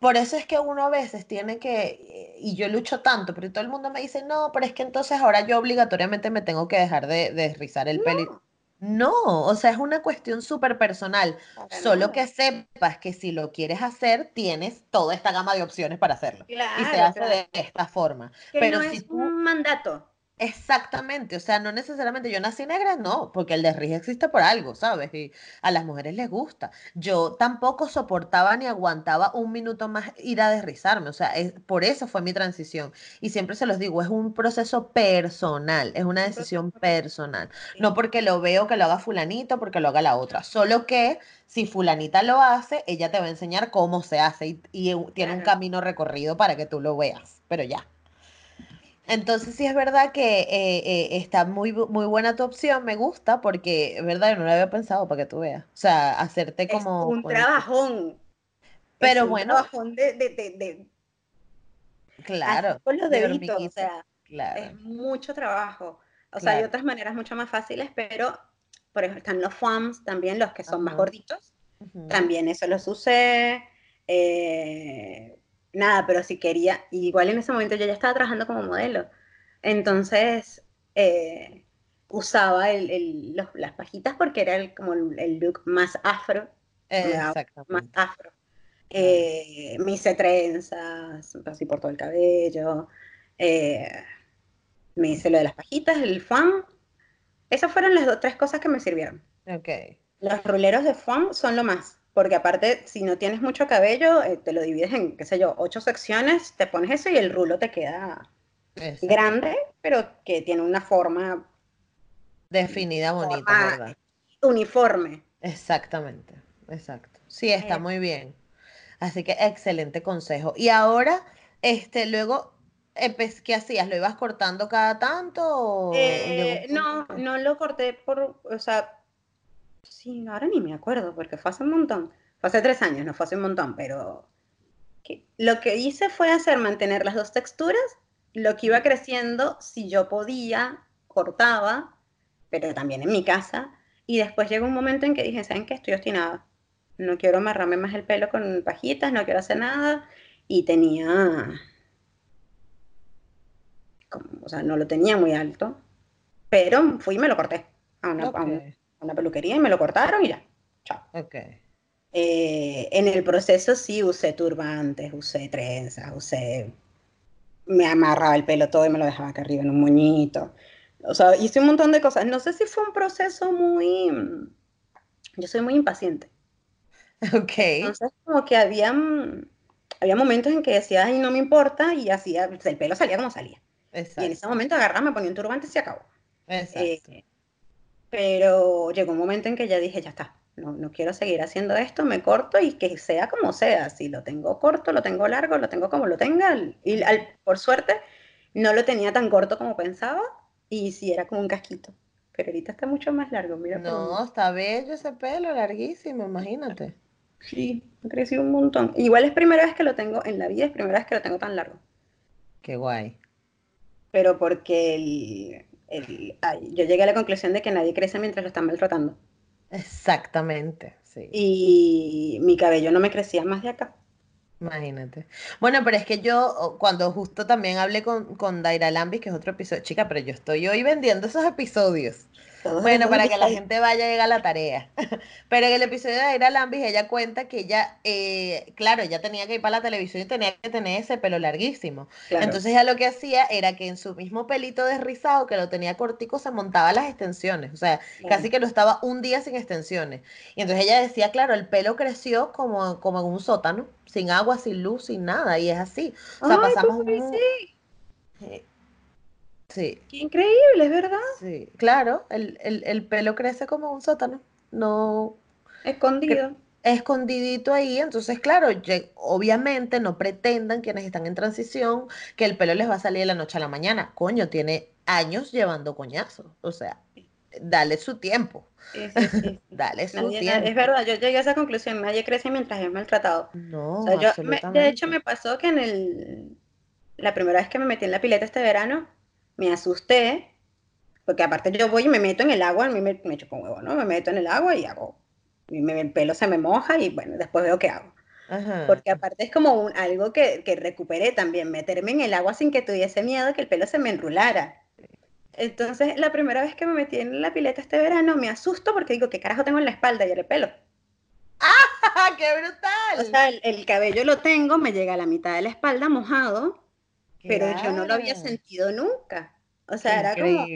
por eso es que uno a veces tiene que, y yo lucho tanto, pero todo el mundo me dice, no, pero es que entonces ahora yo obligatoriamente me tengo que dejar de, de rizar el pelo. No, o sea, es una cuestión súper personal. Solo que sepas que si lo quieres hacer, tienes toda esta gama de opciones para hacerlo. y se hace de esta forma. Pero no si es un mandato. Exactamente, o sea, no necesariamente yo nací negra, no, porque el desriz existe por algo, ¿sabes? Y a las mujeres les gusta. Yo tampoco soportaba ni aguantaba un minuto más ir a desrizarme, o sea, es, por eso fue mi transición. Y siempre se los digo, es un proceso personal, es una decisión personal. No porque lo veo que lo haga fulanito, porque lo haga la otra, solo que si fulanita lo hace, ella te va a enseñar cómo se hace y, tiene un camino recorrido para que tú lo veas, pero ya. Entonces sí es verdad que eh, eh, está muy, muy buena tu opción, me gusta, porque es verdad, yo no lo había pensado para que tú veas. O sea, hacerte como... Es un trabajón. Pero es bueno. Un trabajón de, de, de, Claro. Con los deditos, o sea, es mucho trabajo. O sea, hay otras maneras mucho más fáciles, pero por ejemplo, están los FOAMs también, los que son más gorditos. También eso los usé. Eh, nada, pero si quería, igual en ese momento yo ya estaba trabajando como modelo. Entonces, eh, usaba las pajitas porque era como el look más afro. Exactamente. Más afro. Eh, me hice trenzas, así por todo el cabello. Eh, me hice lo de las pajitas, el fan. Esas fueron las dos, tres cosas que me sirvieron. Ok. Los ruleros de foam son lo más. Porque aparte, si no tienes mucho cabello, eh, te lo divides en, qué sé yo, ocho secciones, te pones eso y el rulo te queda grande, pero que tiene una forma definida, bonita, ¿verdad? Uniforme. Exactamente, exacto. Sí, está muy bien. Así que excelente consejo. Y ahora, este, luego, ¿qué hacías? ¿Lo ibas cortando cada tanto? Eh, no, no lo corté por, o sea, sí, ahora ni me acuerdo, porque fue hace un montón. Fue hace tres años, no fue hace un montón, pero lo que hice fue hacer mantener las dos texturas, lo que iba creciendo, si yo podía, cortaba, pero también en mi casa, y después llegó un momento en que dije, ¿saben qué? Estoy obstinada. No quiero amarrarme más el pelo con pajitas, no quiero hacer nada, y tenía, o sea, no lo tenía muy alto, pero fui y me lo corté a una, una peluquería y me lo cortaron y ya. Chao. Ok. Eh, en el proceso sí usé turbantes, usé trenzas, usé. Me amarraba el pelo todo y me lo dejaba acá arriba en un moñito. O sea, hice un montón de cosas. No sé si fue un proceso muy. Yo soy muy impaciente. Ok. Entonces, como que había, había momentos en que decía, ay, no me importa, y hacía, el pelo salía como salía. Exacto. Y en ese momento agarraba, me ponía un turbante y se acabó. Exacto. Eh, pero llegó un momento en que ya dije, ya está, no, no quiero seguir haciendo esto, me corto y que sea como sea. Si lo tengo corto, lo tengo largo, lo tengo como lo tenga. Y al, por suerte no lo tenía tan corto como pensaba y sí era como un casquito. Pero ahorita está mucho más largo, mira. No, está bello ese pelo, larguísimo, imagínate. Sí, ha crecido un montón. Igual es primera vez que lo tengo en la vida, es primera vez que lo tengo tan largo. Qué guay. Pero porque el, yo llegué a la conclusión de que nadie crece mientras lo están maltratando. Exactamente, sí. Y mi cabello no me crecía más de acá. Imagínate. Bueno, pero es que yo, cuando justo también hablé con, con Daira Lambis, que es otro episodio, chica, pero yo estoy hoy vendiendo esos episodios. Bueno, para que la gente vaya a llegar a la tarea. Pero en el episodio de Aira Lambis, ella cuenta que ella, eh, claro, ella tenía que ir para la televisión y tenía que tener ese pelo larguísimo. Entonces ella lo que hacía era que en su mismo pelito desrizado, que lo tenía cortico, se montaba las extensiones. O sea, casi que lo estaba un día sin extensiones. Y entonces ella decía, claro, el pelo creció como, como en un sótano, sin agua, sin luz, sin nada. Y es así. O sea, pasamos... Un... Sí. Qué increíble, es verdad. Sí, claro, el, pelo crece como un sótano, no... Escondido. Escondidito ahí, entonces claro, obviamente no pretendan quienes están en transición que el pelo les va a salir de la noche a la mañana. Coño, tiene años llevando coñazo, o sea, dale su tiempo. Sí, sí, sí. dale su tiempo. Es verdad, yo llegué a esa conclusión, nadie crece mientras es maltratado. No, de hecho me pasó que en el, la primera vez que me metí en la pileta este verano, me asusté, porque aparte yo voy y me meto en el agua, a mí me, me echo con huevo, ¿no? Me meto en el agua y hago, y me, el pelo se me moja y bueno, después veo qué hago. Porque aparte es como un, algo que, que recuperé también, meterme en el agua sin que tuviese miedo que el pelo se me enrulara. Entonces, la primera vez que me metí en la pileta este verano, me asusto porque digo, ¿qué carajo tengo en la espalda y el pelo? ¡Ah! ¡Qué brutal! O sea, el, el, cabello lo tengo, me llega a la mitad de la espalda mojado pero yo no lo había sentido nunca. O sea, era como,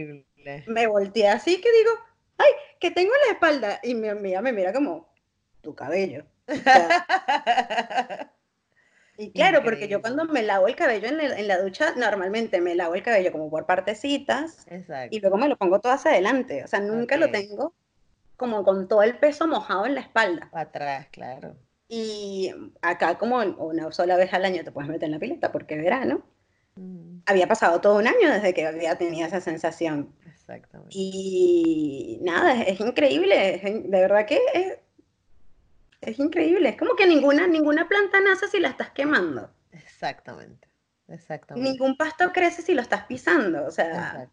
me volteé así que digo, ay, que tengo en la espalda. Y mi amiga me mira como, tu cabello. y claro, porque yo cuando me lavo el cabello en la, ducha, normalmente me lavo el cabello como por partecitas y luego me lo pongo todo hacia adelante. O sea, nunca lo tengo como con todo el peso mojado en la espalda. Para atrás, claro. Y acá como una sola vez al año te puedes meter en la pileta porque es verano. Mm. Había pasado todo un año desde que había tenido esa sensación. Exactamente. Y nada, es, increíble, de verdad que es, es, increíble. Es como que ninguna, ninguna planta nace si la estás quemando. Exactamente, exactamente. Ningún pasto crece si lo estás pisando, o sea...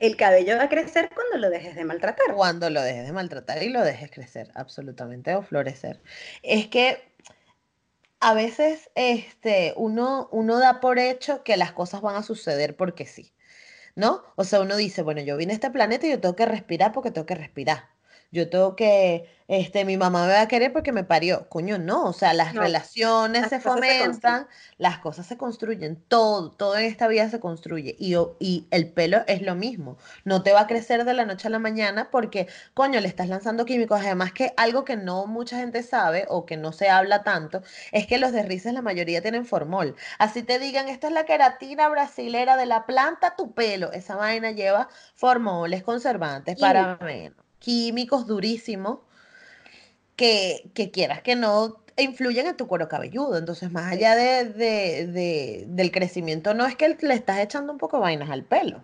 El cabello va a crecer cuando lo dejes de maltratar. Cuando lo dejes de maltratar y lo dejes crecer, absolutamente, o florecer. Es que a veces este, uno, uno da por hecho que las cosas van a suceder porque sí, ¿no? O sea, uno dice, bueno, yo vine a este planeta y yo tengo que respirar porque tengo que respirar. Yo tengo que, este, mi mamá me va a querer porque me parió. Coño, no, o sea, las No, relaciones las se fomentan, las cosas se construyen, todo, todo en esta vida se construye. Y, y el pelo es lo mismo. No te va a crecer de la noche a la mañana porque, coño, le estás lanzando químicos. Además que algo que no mucha gente sabe o que no se habla tanto es que los derrices la mayoría tienen formol. Así te digan, esta es la queratina brasilera de la planta, tu pelo. Esa vaina lleva formoles, conservantes, Químico. parabenos, químicos durísimos que, que quieras que no influyen en tu cuero cabelludo. Entonces, más allá de, de- de- del crecimiento, no es que le estás echando un poco de vainas al pelo.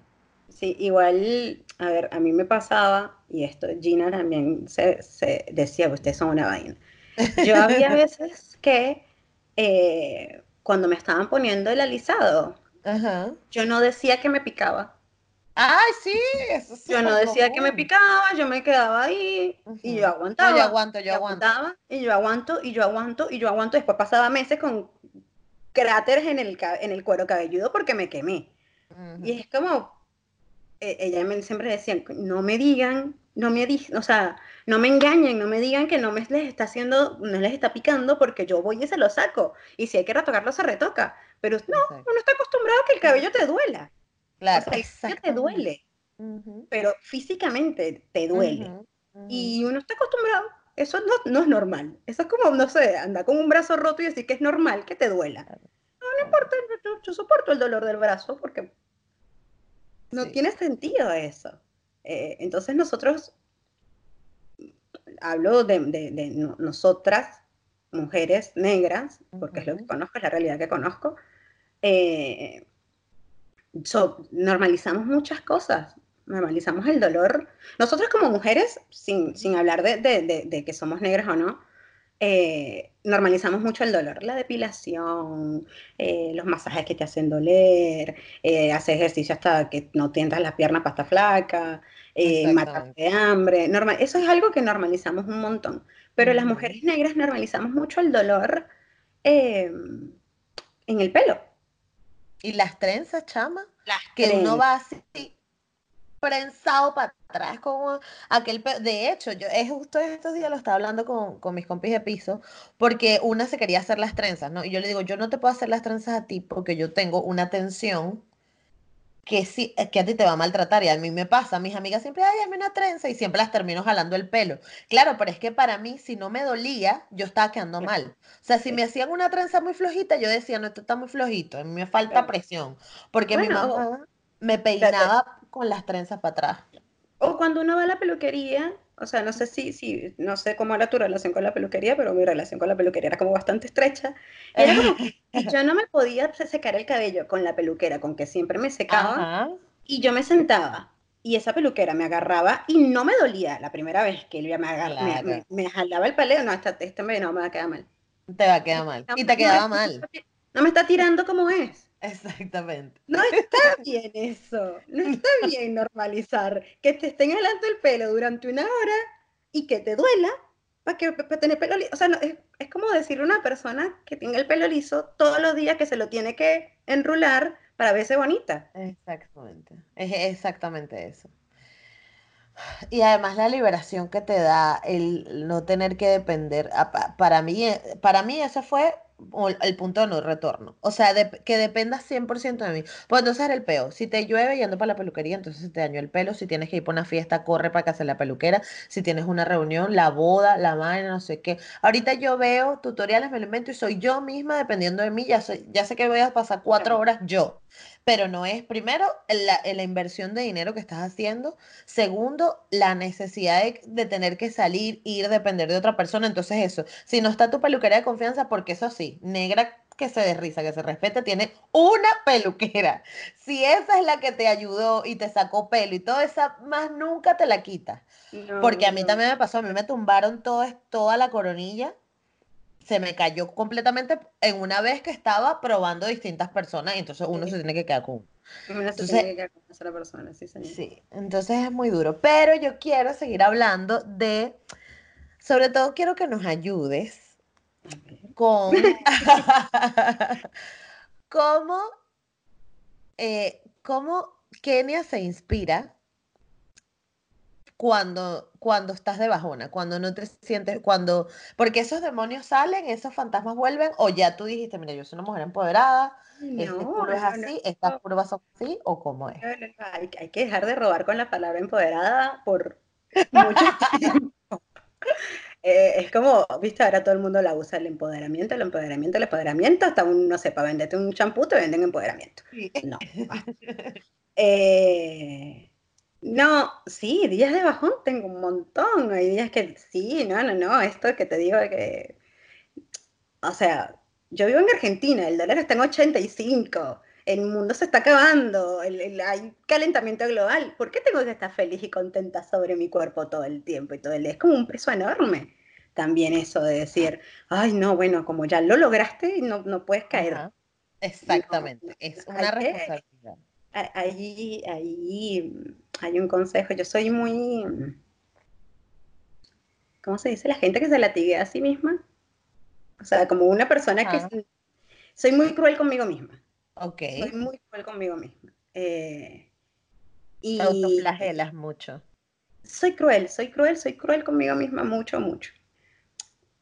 Sí, igual, a ver, a mí me pasaba, y esto Gina también se, se decía, ustedes son una vaina. Yo había veces que eh, cuando me estaban poniendo el alisado, Ajá. yo no decía que me picaba. Ay, sí, eso es Yo no decía que me picaba, yo me quedaba ahí y yo Ujú. No, yo aguantaba. aguanto, yo aguanto. aguantaba, y yo aguanto, y yo aguanto, y yo aguanto. Después pasaba meses con cráteres en el, en el cuero cabelludo porque me quemé. Y es como, eh, ella me, siempre decía, no me digan, no me di, o sea, no me engañen, no me digan que no me les está haciendo, no les está picando porque yo voy y se lo saco. Y si hay que retocarlo, se retoca. Pero no, Exacto. uno está acostumbrado a que el cabello te duela. O Claro, sea, cabello te duele, pero físicamente te duele. Y uno está acostumbrado. Eso no, no es normal. Eso es como, no sé, andar con un brazo roto y decir que es normal que te duela. Claro, No claro. importa, yo, yo soporto el dolor del brazo porque no Sí. tiene sentido eso. Eh, entonces nosotros, hablo de, de- de no- nosotras, mujeres negras, porque es lo que conozco, es la realidad que conozco, eh, so- normalizamos muchas cosas, normalizamos el dolor. Nosotros como mujeres, sin, sin hablar de, de- de- de que somos negras o no, eh, normalizamos mucho el dolor, la depilación, eh, los masajes que te hacen doler, eh, hacer ejercicio hasta que no tientas las piernas para estar flaca, eh, matarte de hambre, normal, eso es algo que normalizamos un montón, pero las mujeres negras normalizamos mucho el dolor en el pelo. Y las trenzas, chama, Las que uno va así prensado para atrás como aquel pe- de hecho yo es justo estos días lo estaba hablando con, con mis compis de piso porque una se quería hacer las trenzas no y yo le digo yo no te puedo hacer las trenzas a ti porque yo tengo una tensión que sí que a ti te va a maltratar y a mí me pasa. Mis amigas siempre ay hazme una trenza y siempre las termino jalando el pelo. Claro pero es que para mí si no me dolía yo estaba quedando mal. O sea si me hacían una trenza muy flojita yo decía no esto está muy flojito a mí me falta presión porque mi Bueno, mamá me peinaba con las trenzas para atrás. O cuando uno va a la peluquería, o sea, no sé si, si, no sé cómo era tu relación con la peluquería, pero mi relación con la peluquería era como bastante estrecha. Y era como que yo no me podía se- secar el cabello con la peluquera, con que siempre me secaba, Ajá, y yo me sentaba, y esa peluquera me agarraba y no me dolía la primera vez que ella me, agar- me, claro. me, me jalaba el paleo, no, esta, este me, no me va a quedar mal. Te va a quedar mal. Y te quedaba no, mal. no me está tirando como es. Exactamente. No está bien eso, no está bien normalizar que te estén jalando el pelo durante una hora y que te duela para que para tener pelo liso. O sea, no, es, es como decirle a una persona que tenga el pelo liso todos los días que se lo tiene que enrular para verse bonita. Exactamente. Es exactamente eso. Y además la liberación que te da el no tener que depender, para mí, eh, para mí eso fue o- el punto de no retorno. O sea, de- que dependa 100% de mí. Pues entonces era el peo. Si te llueve yendo para la peluquería, entonces te dañó el pelo. Si tienes que ir para una fiesta, corre para casa de la peluquera. Si tienes una reunión, la boda, la vaina, no sé qué. Ahorita yo veo tutoriales, me lo invento y soy yo misma dependiendo de mí. Ya, soy, ya sé que voy a pasar cuatro horas yo. Pero no es, primero, la, la inversión de dinero que estás haciendo. Segundo, la necesidad de, de tener que salir, ir, depender de otra persona. Entonces eso, si no está tu peluquera de confianza, porque eso sí, negra que se derriza, que se respete, tiene una peluquera. Si esa es la que te ayudó y te sacó pelo y toda esa, más nunca te la. Porque No, a mí no. también me pasó, a mí me tumbaron todo, toda la coronilla. Se me cayó completamente en una vez que estaba probando distintas personas y entonces uno se tiene que quedar con uno. se tiene que quedar con una sola persona, sí, señor. Sí, entonces es muy duro. Pero yo quiero seguir hablando de, sobre todo quiero que nos ayudes con cómo, eh, cómo Kenia se inspira cuando, cuando estás de bajona, cuando no te sientes, cuando, porque esos demonios salen, esos fantasmas vuelven, o ya tú dijiste, mira, yo soy una mujer empoderada, este No, es no, así, estas pruebas son así, o cómo es. Hay, hay que dejar de robar con la palabra empoderada por mucho tiempo. Eh, es como, viste, ahora todo el mundo la usa, el empoderamiento, el empoderamiento, el empoderamiento, hasta un, no sé, para venderte un champú te venden empoderamiento. Sí. No. Eh, no, sí, días de bajón tengo un montón. Hay días que sí, no, no, no, esto que te digo que, o sea, yo vivo en Argentina, el dólar está en 85, el mundo se está acabando, el- el- hay calentamiento global. ¿Por qué tengo que estar feliz y contenta sobre mi cuerpo todo el tiempo y todo el día? Es como un peso enorme. También eso de decir, ay, no, bueno, como ya lo lograste, no, no puedes caer. Ajá, Exactamente, es una responsabilidad. Ahí, ahí hay un consejo. Yo soy muy, ¿cómo se dice? La gente que se latiguea a sí misma. O sea, como una persona Ajá. que soy muy cruel conmigo misma. Ok, Soy muy cruel conmigo misma. Eh, te y autoflagelas mucho. soy cruel, soy cruel, soy cruel conmigo misma mucho, mucho.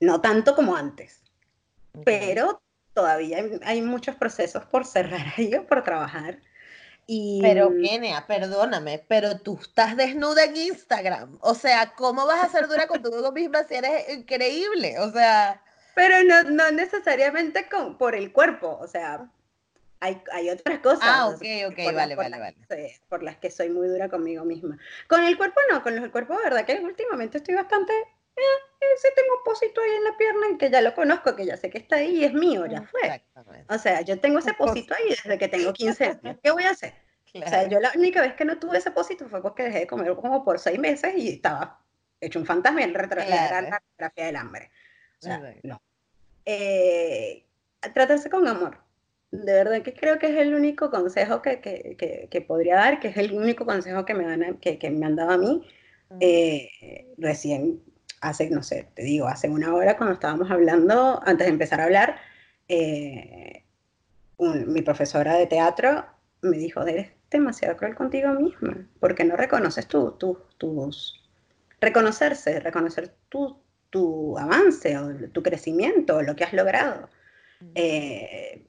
No tanto como antes, Ok. pero todavía hay, hay muchos procesos por cerrar ahí o por trabajar. Y Pero Kenia, perdóname, pero tú estás desnuda en Instagram. O sea, ¿cómo vas a ser dura contigo misma si eres increíble? O sea, Pero no, no necesariamente con, por el cuerpo, o sea, hay, hay otras cosas. ah, ok, ok, por vale, vale, vale. soy- por las que soy muy dura conmigo misma. Con el cuerpo no, con el cuerpo, verdad que últimamente estoy bastante. Eh, eh, sí tengo un posito ahí en la pierna y que ya lo conozco, que ya sé que está ahí y es mío, ya fue. O sea, yo tengo ese posito ahí desde que tengo 15 años. ¿Qué voy a hacer? O sea, Claro. yo la única vez que no tuve ese posito fue porque dejé de comer como por seis meses y estaba hecho un fantasma era Claro. la fotografía del hambre. O sea, no. Eh, tratarse con amor. De verdad que creo que es el único consejo que, que, que, que podría dar, que es el único consejo que me, dan a- que, que me han dado a mí. Eh, recién, hace, no sé, te digo, hace una hora cuando estábamos hablando, antes de empezar a hablar, eh, un- mi profesora de teatro me dijo, eres demasiado cruel contigo misma, porque no reconoces tu, tu- tus... Reconocerse, reconocer tu, tu avance o tu crecimiento o lo que has logrado. Eh,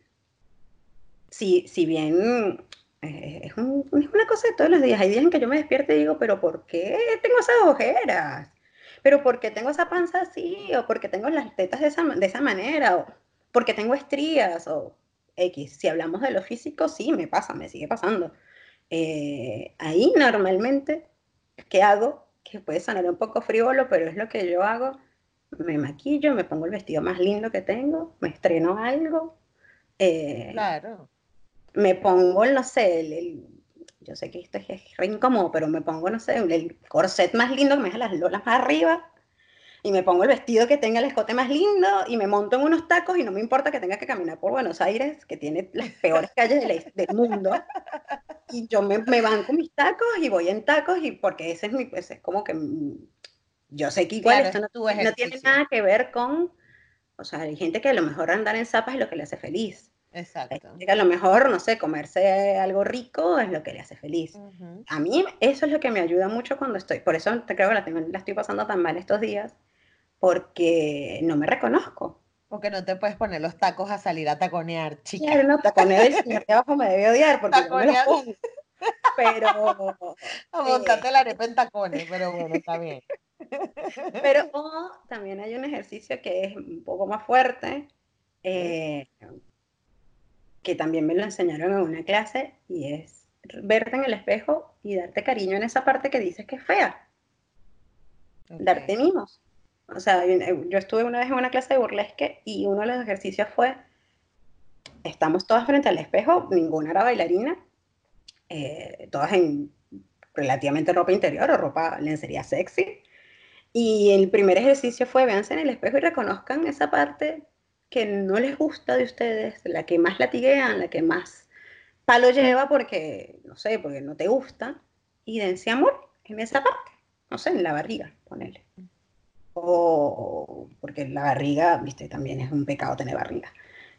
si, si bien eh, es, un- es una cosa de todos los días, hay días en que yo me despierto y digo, pero ¿por qué tengo esas ojeras? ¿Pero por qué tengo esa panza así? ¿O por qué tengo las tetas de esa, de esa manera? ¿O por qué tengo estrías? O X. Si hablamos de lo físico, sí, me pasa, me sigue pasando. Eh, ahí normalmente, ¿qué hago? Que puede sonar un poco frívolo, pero es lo que yo hago. Me maquillo, me pongo el vestido más lindo que tengo, me estreno algo, eh, Claro. me pongo, no sé, el, el- yo sé que esto es, es re incómodo, pero me pongo, no sé, el corset más lindo que me deja las lolas más arriba, y me pongo el vestido que tenga el escote más lindo, y me monto en unos tacos, y no me importa que tenga que caminar por Buenos Aires, que tiene las peores calles de la- del mundo, y yo me, me banco mis tacos, y voy en tacos, y porque ese es mi, pues es como que, yo sé que igual Claro, esto es no, no tiene nada que ver con, o sea, hay gente que a lo mejor andar en zapas es lo que le hace feliz. Hay Exacto. que a lo mejor, no sé, comerse algo rico es lo que le hace feliz. Ujú. A mí eso es lo que me ayuda mucho cuando estoy, por eso te creo que la, tengo- la estoy pasando tan mal estos días, porque no me reconozco. Porque no te puedes poner los tacos a salir a taconear, chica. Claro, no, taconeo del señor de abajo me debe odiar porque yo me los Taconear. pongo. Pero, A eh, montarte la arepa en tacones, pero bueno, está bien. pero o también hay un ejercicio que es un poco más fuerte, eh, que también me lo enseñaron en una clase, y es verte en el espejo y darte cariño en esa parte que dices que es fea. darte mimos. O sea, yo yo estuve una vez en una clase de burlesque y uno de los ejercicios fue, estamos todas frente al espejo, ninguna era bailarina, eh, todas en relativamente ropa interior o ropa lencería sexy. Y el primer ejercicio fue, véanse en el espejo y reconozcan esa parte que no les gusta de ustedes, la que más latiguean, la que más palo lleva porque, no sé, porque no te gusta, y dense amor en esa parte, no sé, en la barriga, ponele. O porque la barriga, viste, también es un pecado tener barriga.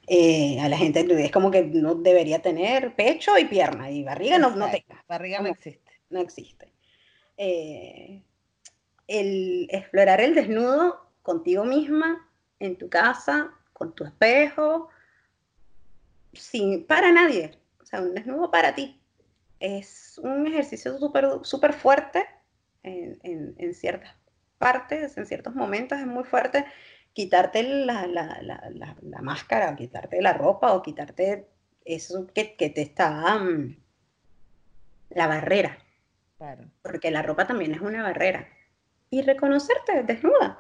Eh, a la gente es como que no debería tener pecho y pierna, y barriga no, no tenga, Barriga no existe. no existe. Eh, el explorar el desnudo contigo misma, en tu casa, con tu espejo, sin, para nadie, o sea, un desnudo para ti. Es un ejercicio súper super fuerte en, en, ciertas partes, en ciertos momentos, es muy fuerte quitarte la, la, la, la máscara, o quitarte la ropa, o quitarte eso que, que te está... Mm, la barrera. Porque la ropa también es una barrera. Y reconocerte desnuda.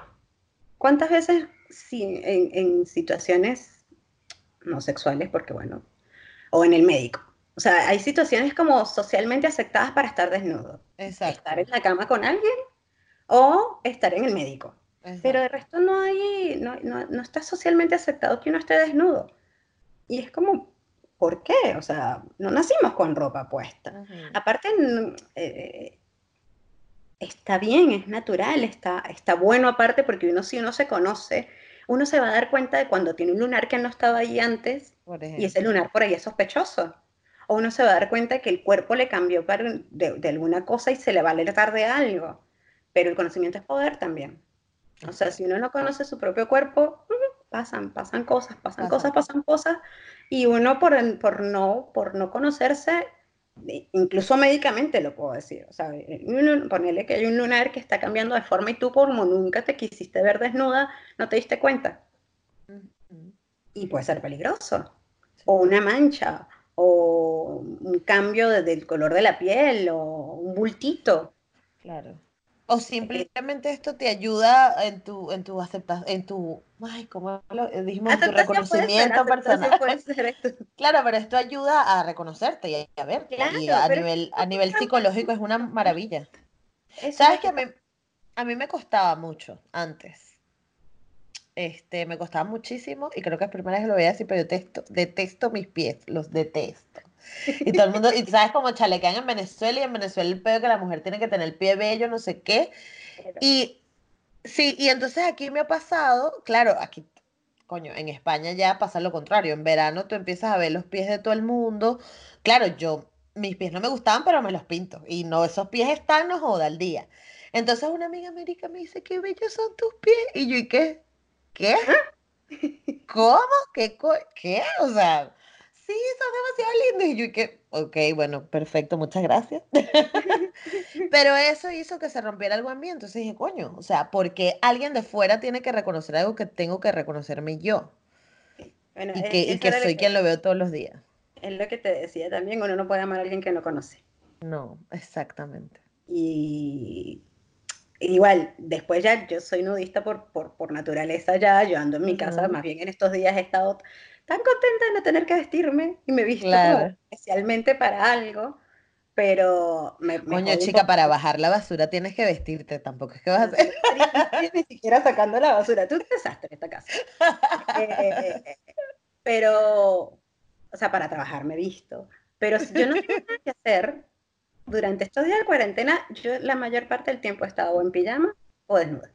¿Cuántas veces si, en, situaciones no sexuales, porque bueno, o en el médico? O sea, hay situaciones como socialmente aceptadas para estar desnudo. Estar en la cama con alguien o estar en el médico. Pero de resto no hay, no, no, no está socialmente aceptado que uno esté desnudo. Y es como, ¿por qué? O sea, no nacimos con ropa puesta. Aparte, eh, está bien, es natural, está, está bueno aparte porque uno si uno se conoce, uno se va a dar cuenta de cuando tiene un lunar que no estaba ahí antes y ese lunar por ahí es sospechoso. O uno se va a dar cuenta de que el cuerpo le cambió de, alguna cosa y se le va a alertar de algo. Pero el conocimiento es poder también. O sea, si uno no conoce su propio cuerpo, pasan, pasan cosas, pasan cosas, pasan cosas, y uno por, por, no, por no conocerse, incluso médicamente lo puedo decir, o sea, ponerle que hay un lunar que está cambiando de forma y tú como nunca te quisiste ver desnuda, no te diste cuenta. Y puede ser peligroso. O una mancha, o un cambio del color de la piel, o un bultito. Claro. O simplemente esto te ayuda en tu, en tu aceptación, en tu, ay, ¿cómo lo dijimos? En tu reconocimiento personal. claro, pero esto ayuda a reconocerte y a ver. y a nivel, a nivel psicológico es una maravilla. ¿Sabes que a mí, a mí me costaba mucho antes? Este, me costaba muchísimo y creo que es primera vez que lo voy a decir, pero yo detesto, detesto mis pies, los detesto. Y todo el mundo, y sabes como chalequean en Venezuela y en Venezuela el pedo que la mujer tiene que tener el pie bello, no sé qué. Y sí, y entonces aquí me ha pasado, claro, aquí, coño, en España ya pasa lo contrario. En verano tú empiezas a ver los pies de todo el mundo. Claro, yo, mis pies no me gustaban, pero me los pinto. Y no, esos pies están, no joda al día. Entonces una amiga américa me dice, qué bellos son tus pies. Y yo, ¿y qué? ¿Qué? ¿Cómo? ¿Qué? ¿Qué? O sea, sí, son demasiado lindos. Y yo que, ok, bueno, perfecto, muchas gracias. Pero eso hizo que se rompiera el buen Entonces dije, coño, o sea, porque alguien de fuera tiene que reconocer algo que tengo que reconocerme yo. y que, que soy quien lo veo todos los días. Es lo que te decía también, uno no puede amar a alguien que no conoce. No, exactamente. Y igual, después ya yo soy nudista por, por, por naturaleza ya, yo ando en mi casa, más bien en estos días he estado tan contenta de no tener que vestirme y me he visto especialmente para algo, pero me, Coño, chica, para bajar la basura tienes que vestirte, tampoco es que vas a hacer. Ni siquiera sacando la basura, tú un desastre en esta casa. Eh, pero, o sea, para trabajar me he visto, pero si yo no tengo nada que hacer, durante estos días de cuarentena, yo la mayor parte del tiempo he estado en pijama o desnuda.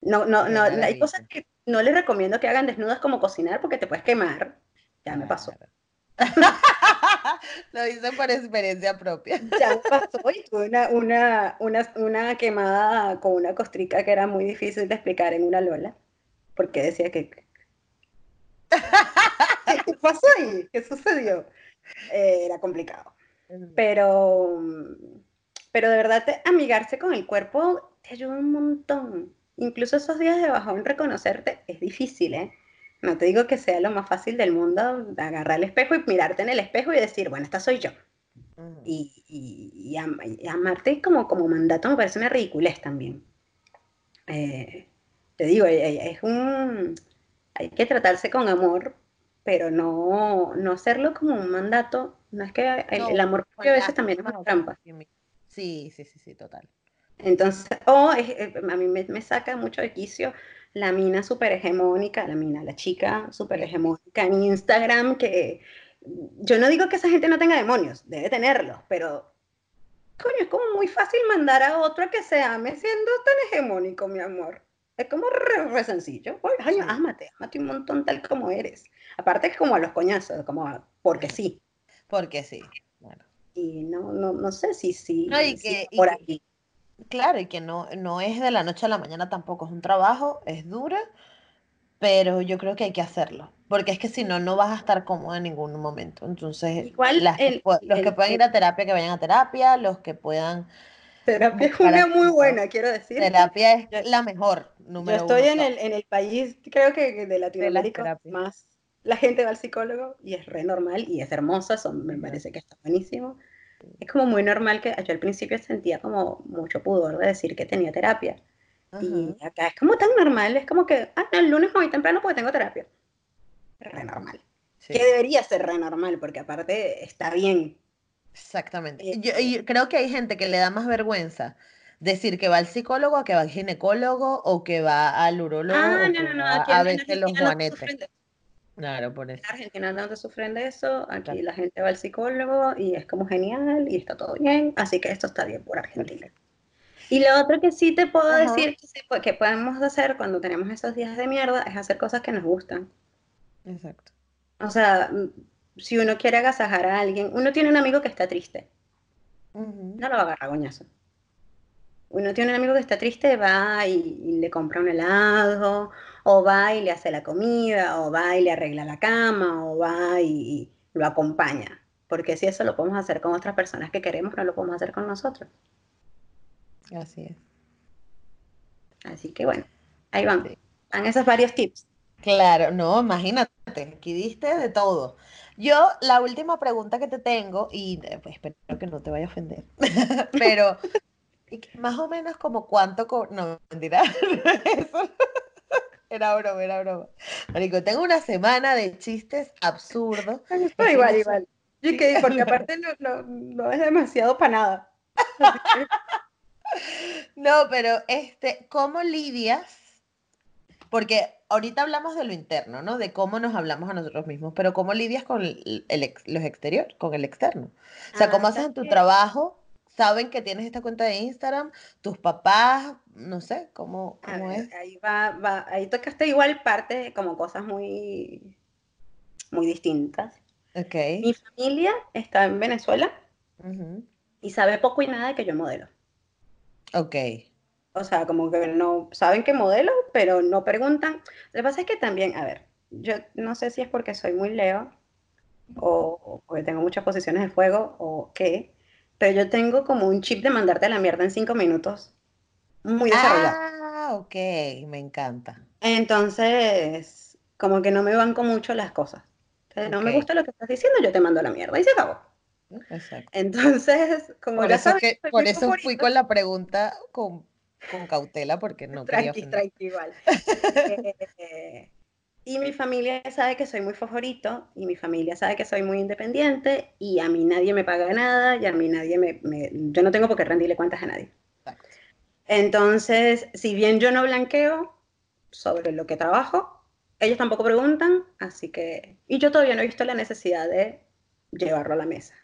No, no, no, hay cosas que no les recomiendo que hagan desnudas como cocinar porque te puedes quemar. Ya me pasó. Lo hice por experiencia propia. Ya me pasó y tuve una, una, una, una, quemada con una costrica que era muy difícil de explicar en una lola. Porque decía que... ¿Qué pasó ahí? ¿Qué sucedió? Eh, era complicado. Pero, pero de verdad, amigarse con el cuerpo te ayuda un montón. Incluso esos días de bajón reconocerte es difícil, ¿eh? No te digo que sea lo más fácil del mundo agarrar el espejo y mirarte en el espejo y decir, bueno, esta soy yo. Y, y, amarte como, como mandato me parece una ridiculez también. Eh, te digo, eh, eh, es un... Hay que tratarse con amor, pero no, no hacerlo como un mandato. No es que el, amor a veces también es una trampa. Sí, sí, sí, sí, total. Entonces, o eh, a mí me, saca mucho de quicio la mina súper hegemónica, la mina, la chica súper hegemónica en Instagram, que yo no digo que esa gente no tenga demonios, debe tenerlos, pero coño, es como muy fácil mandar a otro a que se ame siendo tan hegemónico, mi amor. Es como re, sencillo. Oye, ámate, ámate un montón tal como eres. Aparte es como a los coñazos, como porque sí. Porque sí. Y no, no, no sé si sí, por aquí Claro, y que no, no es de la noche a la mañana tampoco, es un trabajo, es dura, pero yo creo que hay que hacerlo, porque es que si no, no vas a estar cómodo en ningún momento. Entonces, Igual las que el, pue- los que el- puedan ir a terapia, que vayan a terapia, los que puedan terapia es una muy ayuda. buena, quiero decir. Terapia es Yo, la mejor, yo número estoy uno, en el, en el país, creo que de de Latinoamérica, terapias. más la gente va al psicólogo y es re normal y es hermosa, eso me parece que está buenísimo. Es como muy normal que yo al principio sentía como mucho pudor de decir que tenía terapia. Y Ajá, acá es como tan normal, es como que, ah, no, el lunes me voy temprano porque tengo terapia. Re normal. Que sí. debería ser re normal, porque aparte está bien. Exactamente. Eh, Yo, y creo que hay gente que le da más vergüenza decir que va al psicólogo, que va al ginecólogo, o que va al urólogo, ah, no, que no, no, aquí a veces los juanetes. Claro, por eso. En Argentina no te sufren de eso, aquí Exacto. la gente va al psicólogo y es como genial y está todo bien, así que esto está bien por Argentina. Y lo otro que sí te puedo Ajá, decir que, sí que podemos hacer cuando tenemos esos días de mierda es hacer cosas que nos gustan. exacto. O sea, mm, si uno quiere agasajar a alguien, uno tiene un amigo que está triste, Ujú, no lo va a agarrar a coñazo. Uno tiene un amigo que está triste, va y, y le compra un helado, o va y le hace la comida, o va y le arregla la cama, o va y, y lo acompaña. Porque si eso lo podemos hacer con otras personas que queremos, no lo podemos hacer con nosotros. Así es. Así que bueno, ahí van. Sí. Van esos varios tips. Claro, no, imagínate, aquí diste de todo. Yo, la última pregunta que te tengo, y eh, pues espero que no te vaya a ofender, pero más o menos como cuánto, no, mentira, eso era broma, era broma. Marico, tengo una semana de chistes absurdos. Igual, no igual. Y sí, que, porque aparte no, no, no es demasiado para nada. No, pero este, ¿cómo lidias? Porque ahorita hablamos de lo interno, ¿no? De cómo nos hablamos a nosotros mismos, pero ¿cómo lidias con el, el ex- los exteriores, con el externo? O sea, ah, ¿cómo haces ¿sabes en tu qué? trabajo? ¿Saben que tienes esta cuenta de Instagram? ¿Tus papás? No sé, ¿cómo, cómo ver, es? ahí va, va, ahí tocaste igual parte como cosas muy, muy distintas. Ok. Mi familia está en Venezuela ujú, y sabe poco y nada de que yo modelo. Ok. O sea, como que no saben que modelo, pero no preguntan. Lo que pasa es que también, a ver, yo no sé si es porque soy muy Leo o, o porque tengo muchas posiciones de fuego o qué, pero yo tengo como un chip de mandarte a la mierda en cinco minutos muy desarrollado. Ah, ok, me encanta. Entonces, como que no me banco mucho las cosas. Entonces, no me gusta lo que estás diciendo, yo te mando a la mierda y se acabó. exacto. Entonces, como Por ya eso es sabes que por eso fui con la pregunta con, con cautela, porque no quería tranqui, ofender. tranqui, igual. Eh, y mi familia sabe que soy muy favorito y mi familia sabe que soy muy independiente y a mí nadie me paga nada y a mí nadie me, me- yo no tengo por qué rendirle cuentas a nadie. Exacto. Entonces, si bien yo no blanqueo sobre lo que trabajo, ellos tampoco preguntan, así que, y yo todavía no he visto la necesidad de llevarlo a la mesa.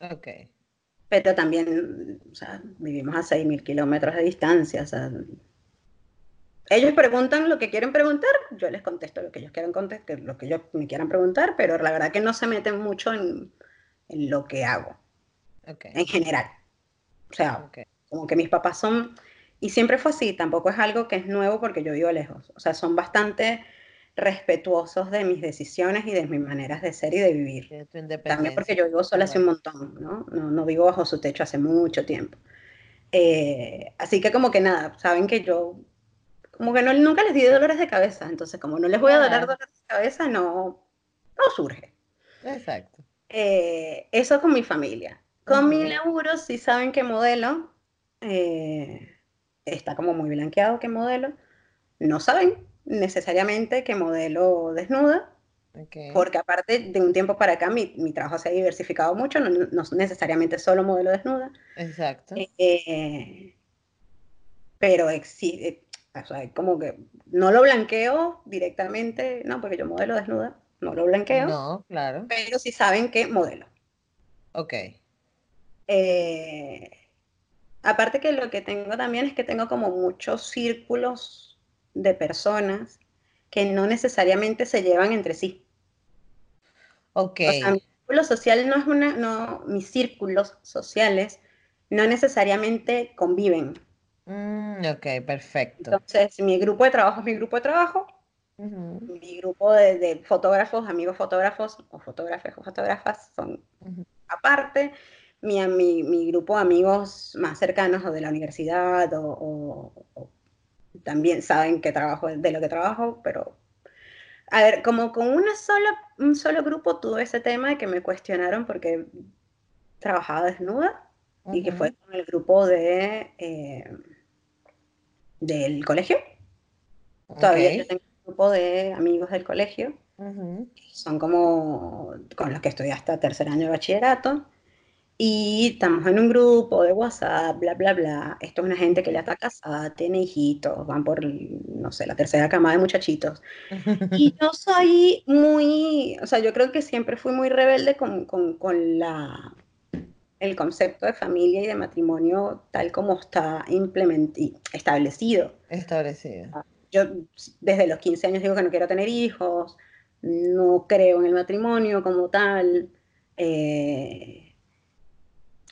Ok. Pero también, o sea, vivimos a 6.000 kilómetros de distancia, o sea, ellos preguntan lo que quieren preguntar, yo les contesto lo que ellos quieran contestar, lo que ellos me quieran preguntar, pero la verdad que no se meten mucho en, en lo que hago, Ok. en general. O sea, Ok. como que mis papás son, y siempre fue así, tampoco es algo que es nuevo porque yo vivo lejos, o sea, son bastante respetuosos de mis decisiones y de mis maneras de ser y de vivir. De También porque yo vivo sola hace un montón, ¿no? No, no vivo bajo su techo hace mucho tiempo. Eh, así que como que nada, saben que yo, como que no, nunca les di dolores de cabeza, entonces como no les voy a dar Claro. dolores de cabeza, no, no surge. Exacto. Eh, eso con mi familia. Con mi Ujú, laburo, sí saben que modelo, eh, está como muy blanqueado que modelo, no saben necesariamente que modelo desnuda, Ok. porque aparte de un tiempo para acá mi, mi trabajo se ha diversificado mucho, no, no necesariamente solo modelo desnuda, Exacto. eh, pero existe, o sea, como que no lo blanqueo directamente, no, porque yo modelo desnuda, no lo blanqueo, No, claro. pero sí saben que modelo. Ok. Eh, aparte que lo que tengo también es que tengo como muchos círculos de personas que no necesariamente se llevan entre sí. Ok. O sea, mi círculo social no es una, no, mis círculos sociales no necesariamente conviven. Mm, ok, perfecto. Entonces, mi grupo de trabajo es mi grupo de trabajo, mi grupo de, fotógrafos, amigos fotógrafos o fotógrafos o fotógrafas son aparte, mi, mi, mi, grupo de amigos más cercanos o de la universidad o, también saben que trabajo de lo que trabajo, pero a ver, como con una sola, un solo grupo tuve ese tema de que me cuestionaron porque trabajaba desnuda y que fue con el grupo de eh, del colegio. Todavía yo tengo un grupo de amigos del colegio, son como con los que estudié hasta tercer año de bachillerato. Y estamos en un grupo de WhatsApp, bla, bla, bla. Esto es una gente que ya está casada, tiene hijitos, van por, no sé, la tercera cama de muchachitos. Y yo soy muy, o sea, yo creo que siempre fui muy rebelde con, con, con la, el concepto de familia y de matrimonio tal como está establecido. Establecido. Yo desde los 15 años digo que no quiero tener hijos, no creo en el matrimonio como tal. Eh,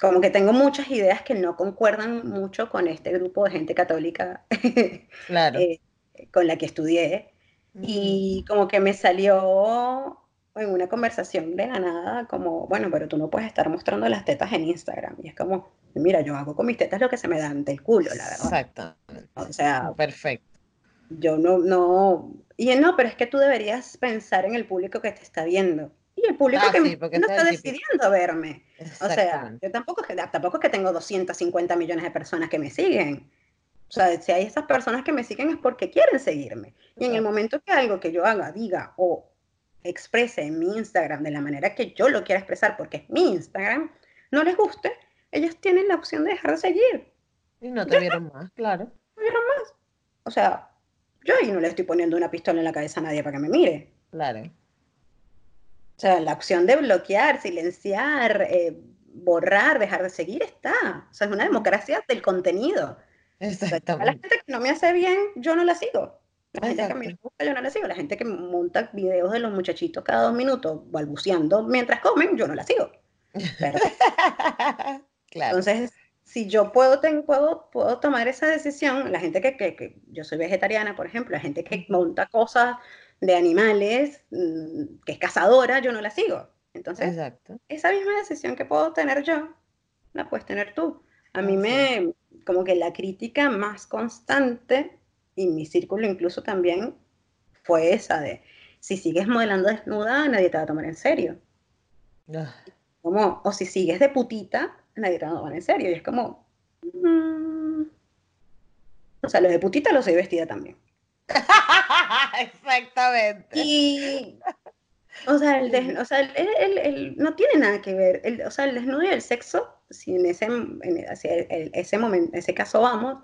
como que tengo muchas ideas que no concuerdan mucho con este grupo de gente católica claro. Eh, con la que estudié. Y como que me salió en una conversación de la nada, como, bueno, pero tú no puedes estar mostrando las tetas en Instagram. Y es como, mira, yo hago con mis tetas lo que se me da ante el culo, la verdad. Exactamente. O sea, perfecto. Yo no, no, y no, pero es que tú deberías pensar en el público que te está viendo. Y el público ah, que no está decidiendo verme. O sea, yo tampoco, tampoco es que tengo 250 millones de personas que me siguen. O sea, si hay esas personas que me siguen es porque quieren seguirme. Y en el momento que algo que yo haga, diga o exprese en mi Instagram de la manera que yo lo quiera expresar, porque es mi Instagram, no les guste, ellos tienen la opción de dejar de seguir. Y no te vieron más, claro. No vieron más. O sea, yo ahí no le estoy poniendo una pistola en la cabeza a nadie para que me mire. Claro. O sea, la opción de bloquear, silenciar, eh, borrar, dejar de seguir está. O sea, es una democracia del contenido. Exactamente. a la gente que no me hace bien, yo no la sigo. La gente que me gusta, yo no la sigo. La gente que monta videos de los muchachitos cada dos minutos balbuceando mientras comen, yo no la sigo. Entonces, si yo puedo, puedo, puedo tomar esa decisión, la gente que, que, yo soy vegetariana, por ejemplo, la gente que monta cosas de animales, mm, que es cazadora, yo no la sigo. Entonces, esa misma decisión que puedo tener yo, la puedes tener tú. A mí me, como que la crítica más constante y mi círculo incluso también fue esa de, si sigues modelando desnuda, nadie te va a tomar en serio. Ah. Como, o si sigues de putita, nadie te va a tomar en serio. Y es como, mm". o sea, lo de putita lo soy vestida también. Exactamente. Y, o sea, el, o sea el, no tiene nada que ver. o sea, el desnudo y el sexo, si en ese, en ese momento, en ese caso vamos,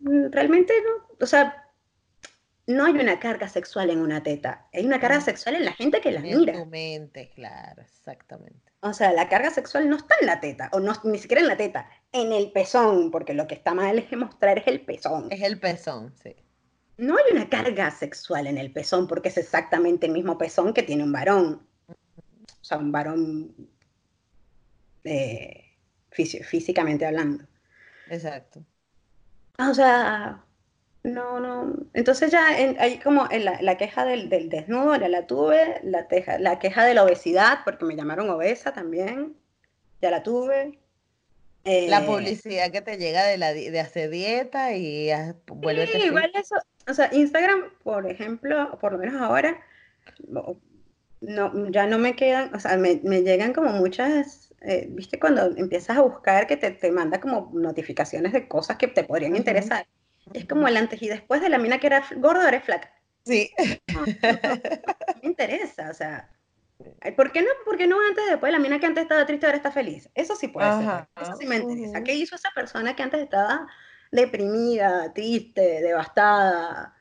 realmente no, o sea, no hay una carga sexual en una teta, hay una carga sexual en la gente que la mira. En tu mente, claro, exactamente. O sea, la carga sexual no está en la teta, o no, ni siquiera en la teta, en el pezón, porque lo que está mal es mostrar es el pezón. Es el pezón, sí. No hay una carga sexual en el pezón, porque es exactamente el mismo pezón que tiene un varón. O sea, un varón eh, físicamente hablando. Exacto. O sea, no, no. Entonces ya hay como la, queja del, desnudo, ya la tuve, la, la queja de la obesidad, porque me llamaron obesa también, ya la tuve. la eh, publicidad que te llega de, la, de hacer dieta y vuelve sí, igual eso, o sea, Instagram, por ejemplo, por lo menos ahora, no, ya no me quedan, o sea, me, me llegan como muchas eh, ¿viste? Cuando empiezas a buscar que te, te, manda como notificaciones de cosas que te podrían interesar. Es como el antes y después de la mina que era gorda, ahora es flaca. Sí. No, me interesa, o sea, ¿por qué no, por qué no antes después la mina que antes estaba triste ahora está feliz? Eso sí puede ser, eso sí me interesa. ¿Qué hizo esa persona que antes estaba deprimida, triste, devastada,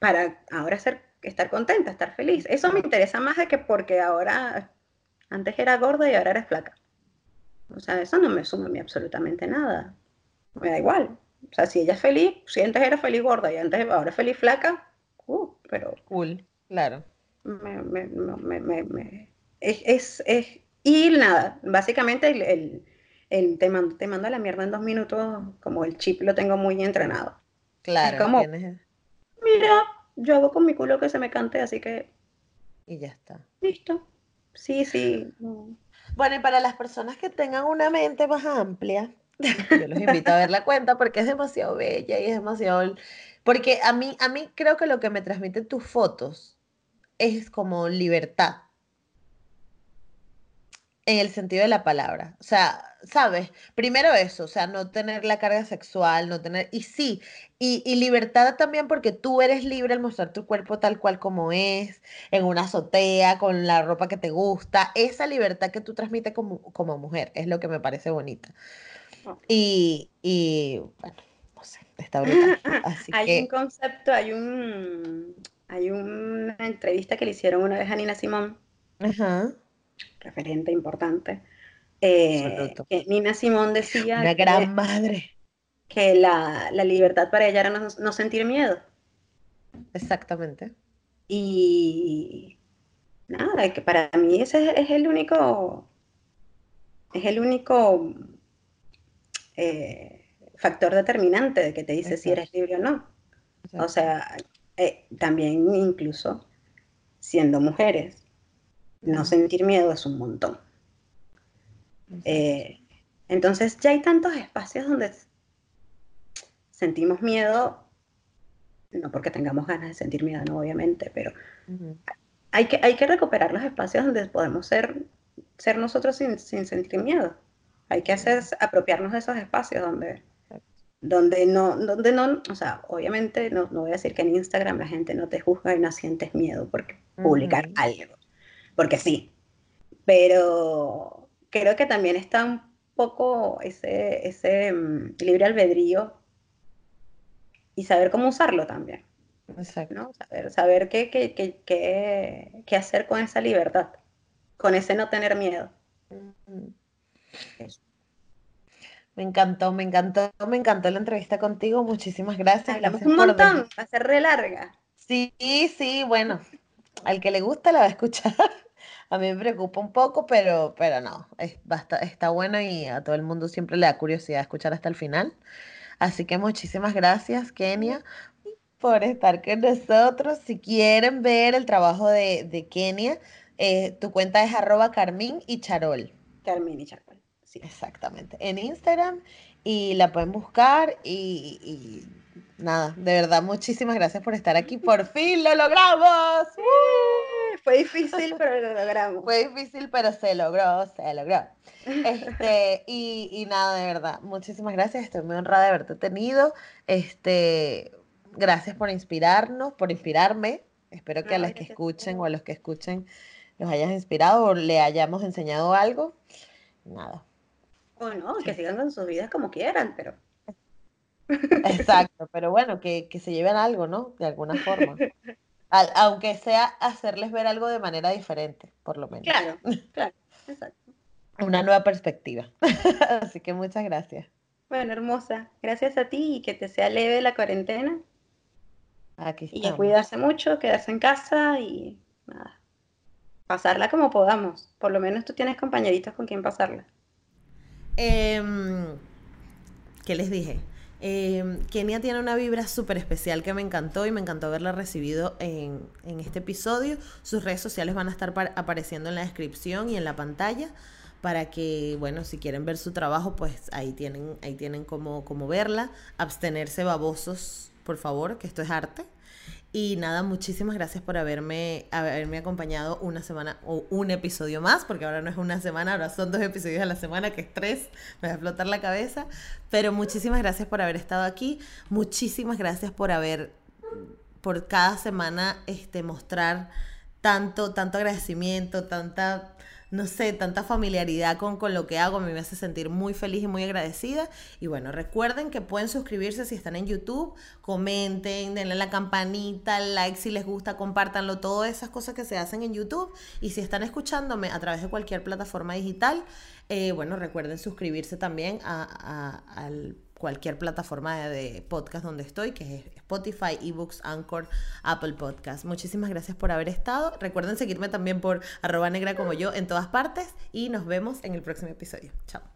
para ahora ser, estar contenta, estar feliz? Eso me interesa más de que porque ahora antes era gorda y ahora eres flaca. O sea, eso no me suma a mí absolutamente nada. Me da igual. O sea, si ella es feliz, si antes era feliz gorda y antes ahora es feliz flaca, uh, pero... Cool, claro. Me, me, me, es, es, es, y nada, básicamente el, el te mando, te mando a la mierda en dos minutos, como el chip lo tengo muy entrenado. Claro, Es como, tienes- mira, yo hago con mi culo que se me cante, así que y ya está. listo. Sí, sí. Bueno, y para las personas que tengan una mente más amplia, yo los invito a ver la cuenta porque es demasiado bella y es demasiado... Porque a mí, a mí creo que lo que me transmiten tus fotos es como libertad, en el sentido de la palabra. O sea, ¿sabes? Primero eso, o sea, no tener la carga sexual, no tener... Y sí, y, y libertad también porque tú eres libre al mostrar tu cuerpo tal cual como es, en una azotea, con la ropa que te gusta. Esa libertad que tú transmites como, como mujer es lo que me parece bonita. Y, y bueno, no sé, está brutal. Así Hay un concepto, hay un, hay una entrevista que le hicieron una vez a Nina Simón, ajá, referente importante, eh, que Nina Simón decía Una que, gran madre. que la, la libertad para ella era no, no sentir miedo. Exactamente. Y nada, que para mí ese es, es el único, es el único eh, factor determinante de que te dice si eres libre o no. O sea, eh, también incluso siendo mujeres, no sentir miedo es un montón. Eh, entonces ya hay tantos espacios donde sentimos miedo, no porque tengamos ganas de sentir miedo, no obviamente, pero hay que, hay que recuperar los espacios donde podemos ser, ser nosotros sin, sin sentir miedo. Hay que hacer, apropiarnos de esos espacios donde, donde no, donde no, o sea, obviamente no, no voy a decir que en Instagram la gente no te juzga y no sientes miedo por publicar algo, porque sí, pero creo que también está un poco ese, ese mm, libre albedrío y saber cómo usarlo también, Exacto. ¿no? Saber, saber qué, qué, qué, qué, qué hacer con esa libertad, con ese no tener miedo. Me encantó, me encantó, me encantó la entrevista contigo. Muchísimas gracias. Hablamos Gracias un montón, va a ser re larga. Sí, sí, bueno, al que le gusta la va a escuchar. A mí me preocupa un poco, pero, pero no, es, basta- está bueno y a todo el mundo siempre le da curiosidad escuchar hasta el final. Así que muchísimas gracias, Kenia, por estar con nosotros. Si quieren ver el trabajo de, de Kenia, eh, tu cuenta es arroba Carmín y Charol. Carmen y Charcual, sí. Exactamente, en Instagram y la pueden buscar y, y nada, de verdad, muchísimas gracias por estar aquí. Por fin lo logramos. ¡Uh! Fue difícil, pero lo logramos. Fue difícil, pero se logró, se logró. Este, y, y nada, de verdad, muchísimas gracias. Estoy muy honrada de haberte tenido. Este, gracias por inspirarnos, por inspirarme. Espero que a los que escuchen o a los que escuchen los hayas inspirado o le hayamos enseñado algo. Nada. O no, que sigan con sus vidas como quieran, pero Exacto, pero bueno, que, que se lleven algo, ¿no? De alguna forma. Al- aunque sea hacerles ver algo de manera diferente, por lo menos. claro, claro, exacto. Una nueva perspectiva. Así que muchas gracias. Bueno, hermosa, gracias a ti y que te sea leve la cuarentena Aquí y a estamos. cuidarse mucho, quedarse en casa y nada, pasarla como podamos. Por lo menos tú tienes compañeritos con quien pasarla. Em, ¿qué les dije? Em, Kenia tiene una vibra súper especial que me encantó y me encantó haberla recibido en, en este episodio. Sus redes sociales van a estar par- apareciendo en la descripción y en la pantalla para que, bueno, si quieren ver su trabajo, pues ahí tienen, ahí tienen cómo, cómo verla. Abstenerse babosos, por favor, que esto es arte. Y nada, muchísimas gracias por haberme, haberme acompañado una semana o un episodio más, porque ahora no es una semana, ahora son dos episodios a la semana, que es tres, me va a explotar la cabeza. Pero muchísimas gracias por haber estado aquí, muchísimas gracias por haber, por cada semana, este, mostrar tanto, tanto agradecimiento, tanta no sé, tanta familiaridad con, con lo que hago, me hace sentir muy feliz y muy agradecida. Y bueno, recuerden que pueden suscribirse si están en YouTube, comenten, denle la campanita, like si les gusta, compártanlo, todas esas cosas que se hacen en YouTube. Y si están escuchándome a través de cualquier plataforma digital, eh, bueno, recuerden suscribirse también a, a, a cualquier plataforma de, de, podcast donde estoy, que es Spotify, eBooks, Anchor, Apple Podcast. Muchísimas gracias por haber estado. Recuerden seguirme también por arroba negra como yo en todas partes y nos vemos en el próximo episodio. Chao.